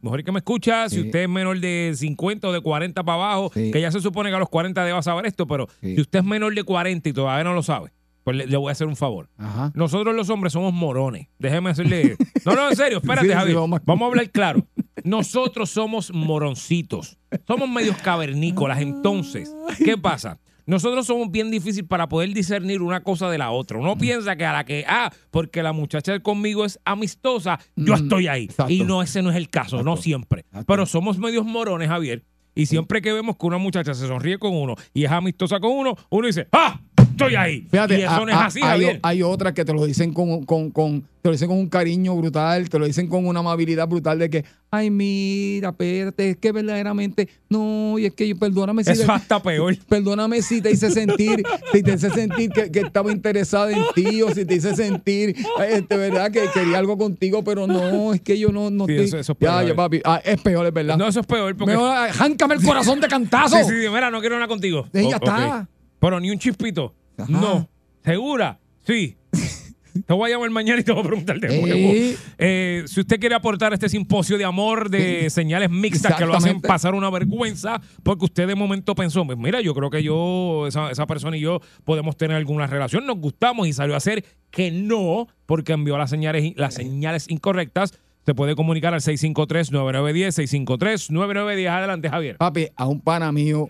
Mujer que me escucha, si usted es menor de 50 o de 40 para abajo, Sí. que ya se supone que a los 40 deba saber esto, pero Sí. si usted es menor de 40 y todavía no lo sabe, pues le, le voy a hacer un favor. Ajá. Nosotros los hombres somos morones. Déjeme hacerle. No, no, en serio, espérate, Javier. vamos Vamos, a- a hablar claro. Nosotros somos moroncitos. Somos medios cavernícolas. Entonces, ¿qué pasa? Nosotros somos bien difícil para poder discernir una cosa de la otra. Uno piensa que a la que, ah, porque la muchacha conmigo es amistosa, yo Mm, estoy ahí. exacto. Y no, ese no es el caso, no siempre. Exacto. Pero somos medios morones, Javier. Y siempre que vemos que una muchacha se sonríe con uno y es amistosa con uno, uno dice, ¡ah! Estoy ahí. Fíjate, y eso no es así, hay, Javier. hay otras que te lo dicen con, con, con- te lo dicen con un cariño brutal, te lo dicen con una amabilidad brutal de que, ay, mira, espérate, es que verdaderamente, no, y es que yo, perdóname si Eso te- hasta peor. Perdóname si te hice sentir, si te hice sentir que, que estaba interesada en ti, o si te hice sentir, este, verdad, que quería algo contigo, pero no, es que yo no, no Sí, estoy. eso- eso es ya, peor. ya, papi, ah, es peor, es verdad. No, eso es peor porque. Mejor arráncame el corazón de cantazo. Sí, sí, mira, no quiero nada contigo. Sí, O- ya está. Pero ni un chispito. Ajá. No. ¿Segura? Sí. Te voy a llamar mañana y te voy a preguntar de nuevo. Eh, si usted quiere aportar a este simposio de amor, de señales mixtas que lo hacen pasar una vergüenza, porque usted de momento pensó, pues mira, yo creo que yo, esa, esa persona y yo podemos tener alguna relación, nos gustamos y salió a hacer que no, porque envió las señales, las señales incorrectas. Se puede comunicar al 653-9910, 653-9910. Adelante, Javier. Papi, a un pana mío,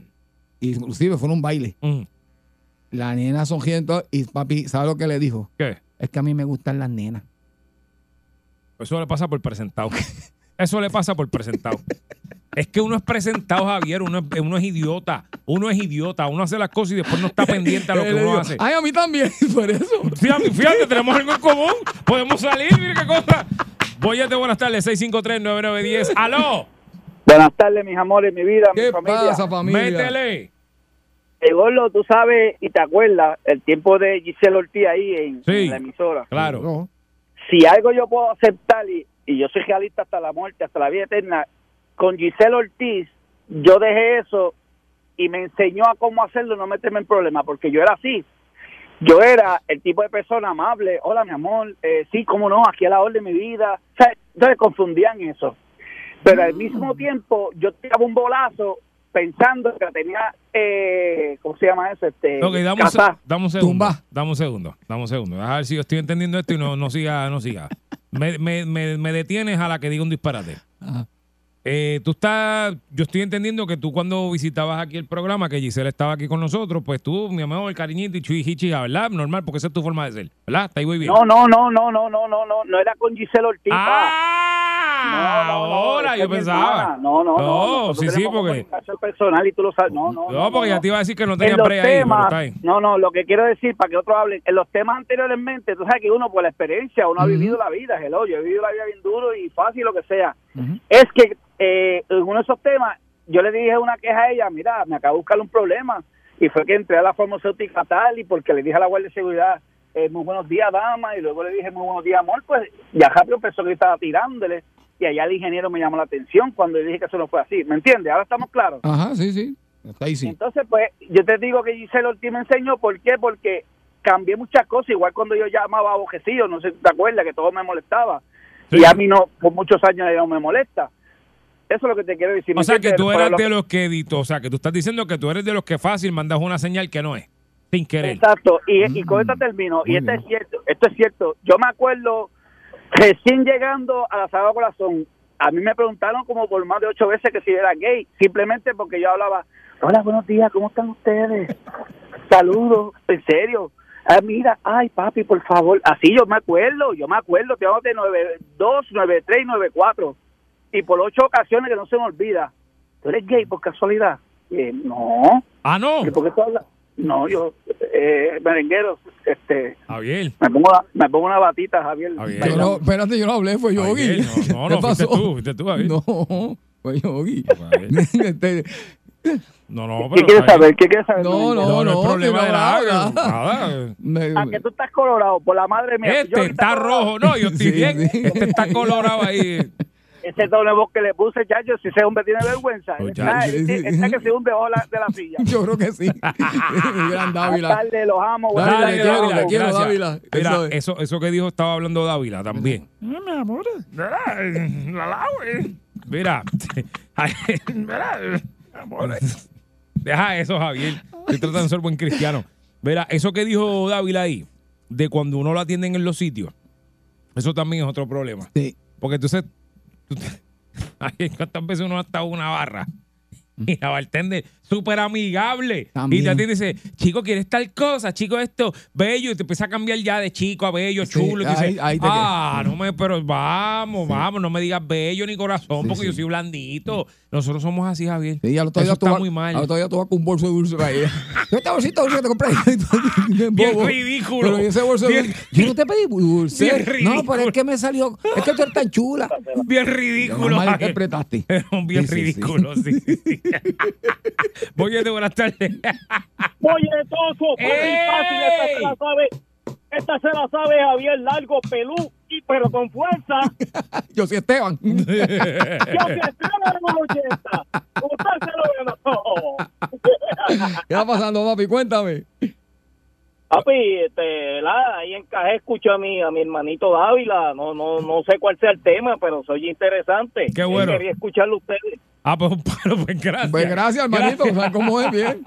inclusive fue en un baile. Mm. La nena sonriendo y papi, ¿sabe lo que le dijo? ¿Qué? Es que a mí me gustan las nenas. Eso le pasa por presentado. Eso le pasa por presentado. Es que uno es presentado, Javier. Uno es, uno es idiota. Uno es idiota. Uno hace las cosas y después no está pendiente a lo que uno hace. Ay, a mí también, por eso. Fíjate, fíjate, tenemos algo en común. Podemos salir, mira qué cosa. Voy a de buenas tardes, 653-9910. ¡Aló! Buenas tardes, mis amores, mi vida, mi ¿Qué familia. pasa, familia? Métele. Eh, Gordo, tú sabes y te acuerdas el tiempo de Giselle Ortiz ahí en, Sí. en la emisora. Claro. No. Si algo yo puedo aceptar, y, y yo soy realista hasta la muerte, hasta la vida eterna, con Giselle Ortiz, yo dejé eso y me enseñó a cómo hacerlo, no meterme en problemas, porque yo era así. Yo era el tipo de persona amable, hola mi amor, eh, sí, cómo no, aquí a la orden de mi vida. O sea, entonces confundían eso. Pero al mismo tiempo yo tiraba un bolazo pensando que la tenía, eh, ¿cómo se llama eso? Este, Ok, dame un, se- dame un segundo. Tumba. Dame un segundo. Dame un segundo. A ver si yo estoy entendiendo esto y no, no siga, no siga. Me, me, me, me detienes a la que diga un disparate. Ajá. Eh, tú estás, yo estoy entendiendo que tú cuando visitabas aquí el programa, que Giselle estaba aquí con nosotros, pues tú, mi amor, el cariñito y chuy ¿verdad? Normal, porque esa es tu forma de ser, ¿verdad? Está ahí muy bien. No, no, no, no, no, no, no, no, no era con Giselle Ortiz. Ah, ahora esa yo es mi pensaba. No, no, no. No, sí, sí, porque. personal y tú lo sabes. No, no. No, porque ya te iba a decir que no En tenía pre ahí, pero está ahí. no, no, lo que quiero decir para que otros hablen, en los temas anteriormente, tú sabes que uno por la experiencia, uno ha vivido la vida, hello, yo he vivido la vida bien duro y fácil, lo que sea. Es que eh, en uno de esos temas, yo le dije una queja a ella, mira, me acabo de buscar un problema, y fue que entré a la farmacéutica tal, y porque le dije a la Guardia de Seguridad, eh, muy buenos días, dama, y luego le dije muy buenos días, amor, pues ya rápido pensó que estaba tirándole, y allá el ingeniero me llamó la atención cuando le dije que eso no fue así, ¿me entiendes? Ahora estamos claros. Ajá, sí, sí. Está ahí sí. Entonces, pues, yo te digo que Giselle Ortiz me enseñó, ¿por qué? Porque cambié muchas cosas, igual cuando yo llamaba a Bojecillo, no sé si te acuerdas, que todo me molestaba. Y a mí no, por muchos años ya no me molesta. Eso es lo que te quiero decir. O ¿me sea, que tú lo- de los que editó. O sea, que tú estás diciendo que tú eres de los que fácil mandas una señal que no es. Sin querer. Exacto, y, y con esto termino, y esto es cierto, esto es cierto. Yo me acuerdo, recién llegando a la Sagrada Corazón, a mí me preguntaron como por más de ocho veces que si era gay, simplemente porque yo hablaba, hola, buenos días, ¿cómo están ustedes? Saludos, en serio. Ah, mira, ay papi, por favor, así yo me acuerdo, yo me acuerdo, te vamos de 92, 93 y 94, y por ocho ocasiones que no se me olvida. ¿Tú eres gay por casualidad? Eh, no. Ah, no. ¿Y por qué tú hablas? No, yo, eh, merenguero, este, Javier. me pongo, me pongo una batita, Javier. Yo no, espérate, yo no hablé, fue Yogi. no, no, ¿Qué fuiste pasó? tú, fuiste tú, Javier. No, fue Yogi. Este, No, no, ¿Qué pero quieres saber? ¿Qué quieres saber? No, no, No, no no, problema de no nada. haga. Nada. Me- ¿A que tú estás colorado? Por la madre mía. Este está rojo. No, yo estoy Sí, bien. sí. Este está colorado ahí. Ese doble voz que le puse, chacho, si ese hombre tiene vergüenza. Está, sí. este que se hunde la, de la silla. Yo creo que sí. Gran Dávila. Dale, los amo. Te Dávila. te quiero. Dávila. Mira, Eso es. eso, eso que dijo estaba hablando Dávila también. Mi amor. Mira, ay, mira, amor. deja eso, Javier. Estoy tratando de ser buen cristiano. Mira, eso que dijo Dávila ahí, de cuando uno lo atienden en los sitios, eso también es otro problema. Sí. Porque entonces, te- ¿cuántas veces uno ha estado una barra? Y la bartender, súper amigable. También. Y te dice, chico, ¿quieres tal cosa? Chico, esto, bello. Y te empieza a cambiar ya de chico a bello, Sí, chulo. Y ahí- dices, ahí te ah, no me, pero vamos, vamos, no me digas bello ni corazón, Sí, porque yo soy blandito. Nosotros somos así, Javier. Sí, al otro Eso está muy mal. Al otro día tú vas con un bolso de dulce para ella. Yo bolsito de dulce que te compré. Bien, ridículo. Pero ese bolso de dulce. Yo no te pedí dulce. Bien no, pero es que me salió. Es que tú eres tan chula. Bien Lo ridículo. mal Javier. interpretaste. Bien Sí, sí, sí. ridículo, sí. de buenas tardes. Oye, Toso, muy ¡Ey! fácil, esta se la sabe. Esta se la sabe Javier Largo, pelú, y pero con fuerza. Yo soy Esteban. Yo que estaba en los 80. Usted se lo ganó. ¿Qué está pasando, papi? Cuéntame. Papi, este. Ahí encajé, escucho a mi, a mi hermanito Dávila. No, no, no sé cuál sea el tema, pero soy interesante. Qué bueno. Quería escucharlo a ustedes. Ah, pues, pues gracias. Pues gracias, hermanito. Gracias. ¿Sabes cómo es? Bien.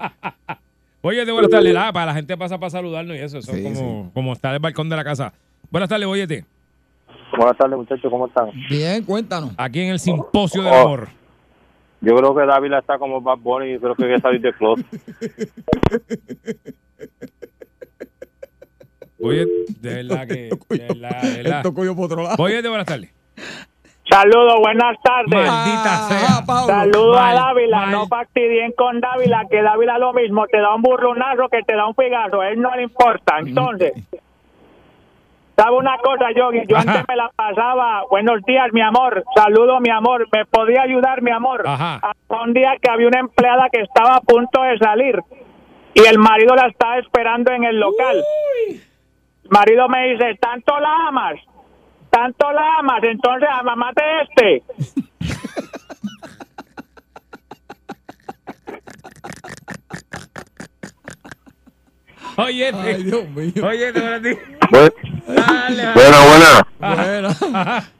Oye, de buenas tardes. Ah, para la gente pasa para saludarnos y eso. Eso Sí, es como, como está en el balcón de la casa. Buenas tardes, óyete. Buenas tardes, muchachos, ¿cómo están? Bien, cuéntanos. Aquí en el simposio del Oh. amor. Yo creo que Dávila está como Bad Bunny y creo que hay que salir de club. Oye, de verdad que. De verdad, de verdad. tocó yo por otro lado. Oye, de buenas tardes. Saludos, buenas tardes. Maldita sea. Ah. Saludos a Dávila, mal. no fastidien con Dávila, que Dávila lo mismo, te da un burronazo que te da un figazo, a él no le importa. Entonces, ¿sabe una cosa, Yogi? Yo Ajá. antes me la pasaba, buenos días, mi amor, saludo, mi amor, ¿me podía ayudar, mi amor? Ajá. Hasta un día que había una empleada que estaba a punto de salir y el marido la estaba esperando en el local. El marido me dice, ¿tanto la amas? ¿Tanto la amas? Entonces, amamate este. Oye, Ay, Dios mío. Oye, tardes. Dale, Buena, buena. Bueno. Ajá.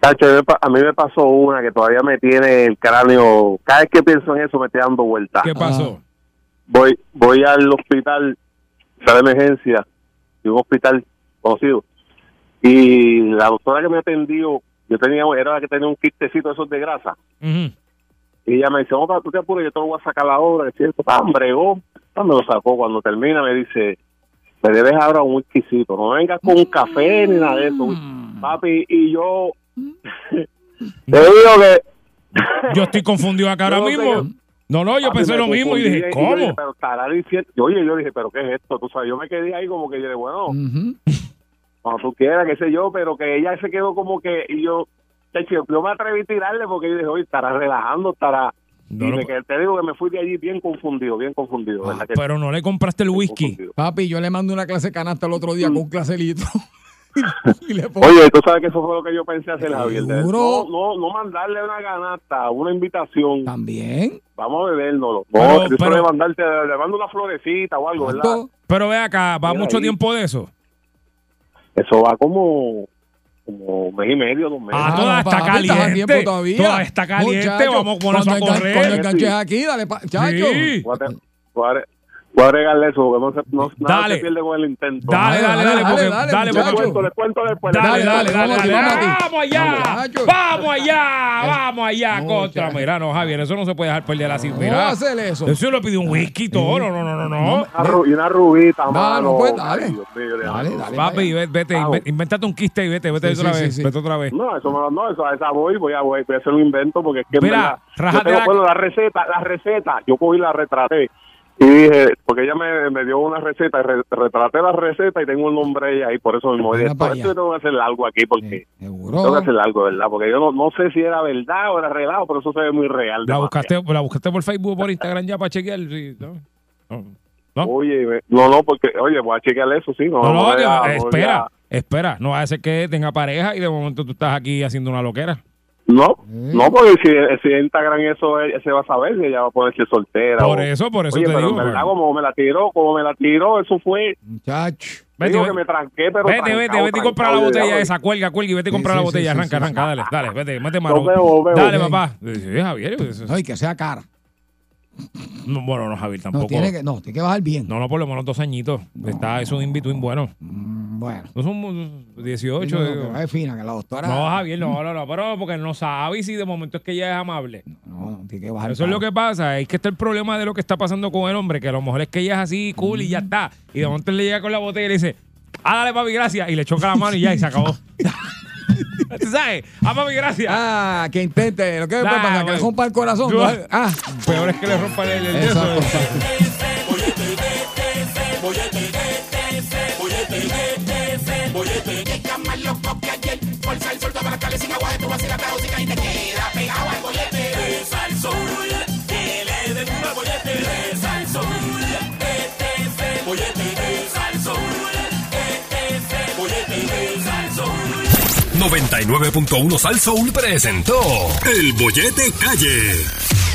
Tacho, a mí me pasó una que todavía me tiene el cráneo. Cada vez que pienso en eso me estoy dando vueltas. ¿Qué pasó? Voy, voy al hospital, sala de emergencia, de un hospital conocido. Y la doctora que me atendió yo tenía, era la que tenía un quistecito de esos de grasa. Y ella me dice, vamos, tú te apures, yo te lo voy a sacar ahora, es cierto, ah, bregó. Cuando lo sacó, cuando termina, me dice, me debes ahora un whiskycito, no vengas con un café ni nada de eso. Papi, y yo, te digo que... Yo estoy confundido acá ahora no mismo. No, no, yo Papi, pensé lo mismo y dije, yo ¿cómo? dije, pero estará diciendo, oye, yo dije, pero ¿qué es esto? Tú sabes, yo me quedé ahí como que yo dije, bueno, cuando tú quieras, qué sé yo, pero que ella se quedó como que, y yo, de hecho, yo me atreví a tirarle porque yo dije, oye, estará relajando, estará... No, y no, me quedé- te digo que me fui de allí bien confundido, bien confundido. ¿verdad que Pero no le compraste el whisky. Papi, yo le mandé una clase de canasta el otro día con un clase de litro. y le pongo- Oye, tú sabes que eso fue lo que yo pensé hacer, Javier. No, no, no mandarle una ganasta, una invitación. También. Vamos a bebérnoslo. No, Pero- eso pero- mandarte, le mando una florecita o algo, ¿verdad? Pero ve acá, ¿va Mira mucho ahí. tiempo de eso? Eso va como, como mes y medio, dos meses. Ah, toda está papi, estás a caliente. todavía. Toda está caliente. Muchacho, Vamos a ponernos a correr. Cuando enganches aquí, dale, pa- chacho. Voy a, agregarle eso, porque no se, no, nada Dale. se pierde con el intento. Dale, dale, dale, porque- dale, les porque- cuento, les cuento después. Dale, les dale, cuento. dale, dale, vamos allá, vamos allá, vamos allá, No, contra. Mira, no, Javier, eso no se puede dejar perder así. No Mira, hacer eso. Eso le pidió un whisky y todo. No, no, no, no, no. Y una rubita, No, mano. no, pues, dale. Ay, Dios mío, Dale, dale. Papi, ve- vete, Vamos. inve- invéntate un quiste y vete, vete otra vez, vete otra vez. No, eso no, no, eso, a esa voy, voy a, voy, voy a hacer un invento porque es que Mira, bueno, la receta, la receta, yo cogí la retraté y dije, porque ella me, me dio una receta, y re- retraté la receta y tengo el nombre ella ahí, por eso dije, pa' por eso yo tengo que hacer algo aquí porque Seguro. tengo que hacer algo, ¿verdad? Porque yo no, no sé si era verdad o era relajo, pero eso se ve muy real. La buscaste, la buscaste por Facebook o por Instagram ya para chequear. sí, ¿no? No. ¿No? Oye, me- no, no, porque, oye, voy a chequear eso, sí, no, No, no, espera, ya. espera. No va a ser que tenga pareja y de momento tú estás aquí haciendo una loquera. No, no, porque si, si en Instagram eso se va a saber si ella va a ponerse soltera. Por o- eso, por eso Oye, te pero digo. verdad, como me la tiró, como me la tiró, eso fue. Muchacho. Vete, digo vete. que me tranqué, pero. Vete, trancado, vete, vete y compra la botella ya, esa, cuelga, cuelga y vete y Sí, compra la sí, botella. sí, arranca, sí, arranca, dale, dale, vete, mete mano. Dale, papá. Sí, Javier. eso- No, y que sea cara. No, bueno, no, Javier, No, tampoco. tiene que, no, tiene que bajar bien. No, no, por lo menos dos añitos. Está, es un in-between bueno. Mm, Bueno. No son 18. No, no, baje fina, que la doctora. No, Javier, no, no, no, pero porque no sabe si de momento es que ella es amable. No, no, tiene que bajar. Eso es lo que pasa, es que está el problema de lo que está pasando con el hombre, que a lo mejor es que ella es así, cool y ya está. Y de momento le llega con la botella y le dice, ah, dale papi, gracias. Y le choca la mano y ya, y se acabó. ¿Tú sabes? Ah, papi, gracias. Ah, que intente. Lo que Nah, pasa, que le rompa el corazón. Yo- ¿no? Ah, Peor es que le rompa el, 99.1 Sal presentó El Bollete Calle.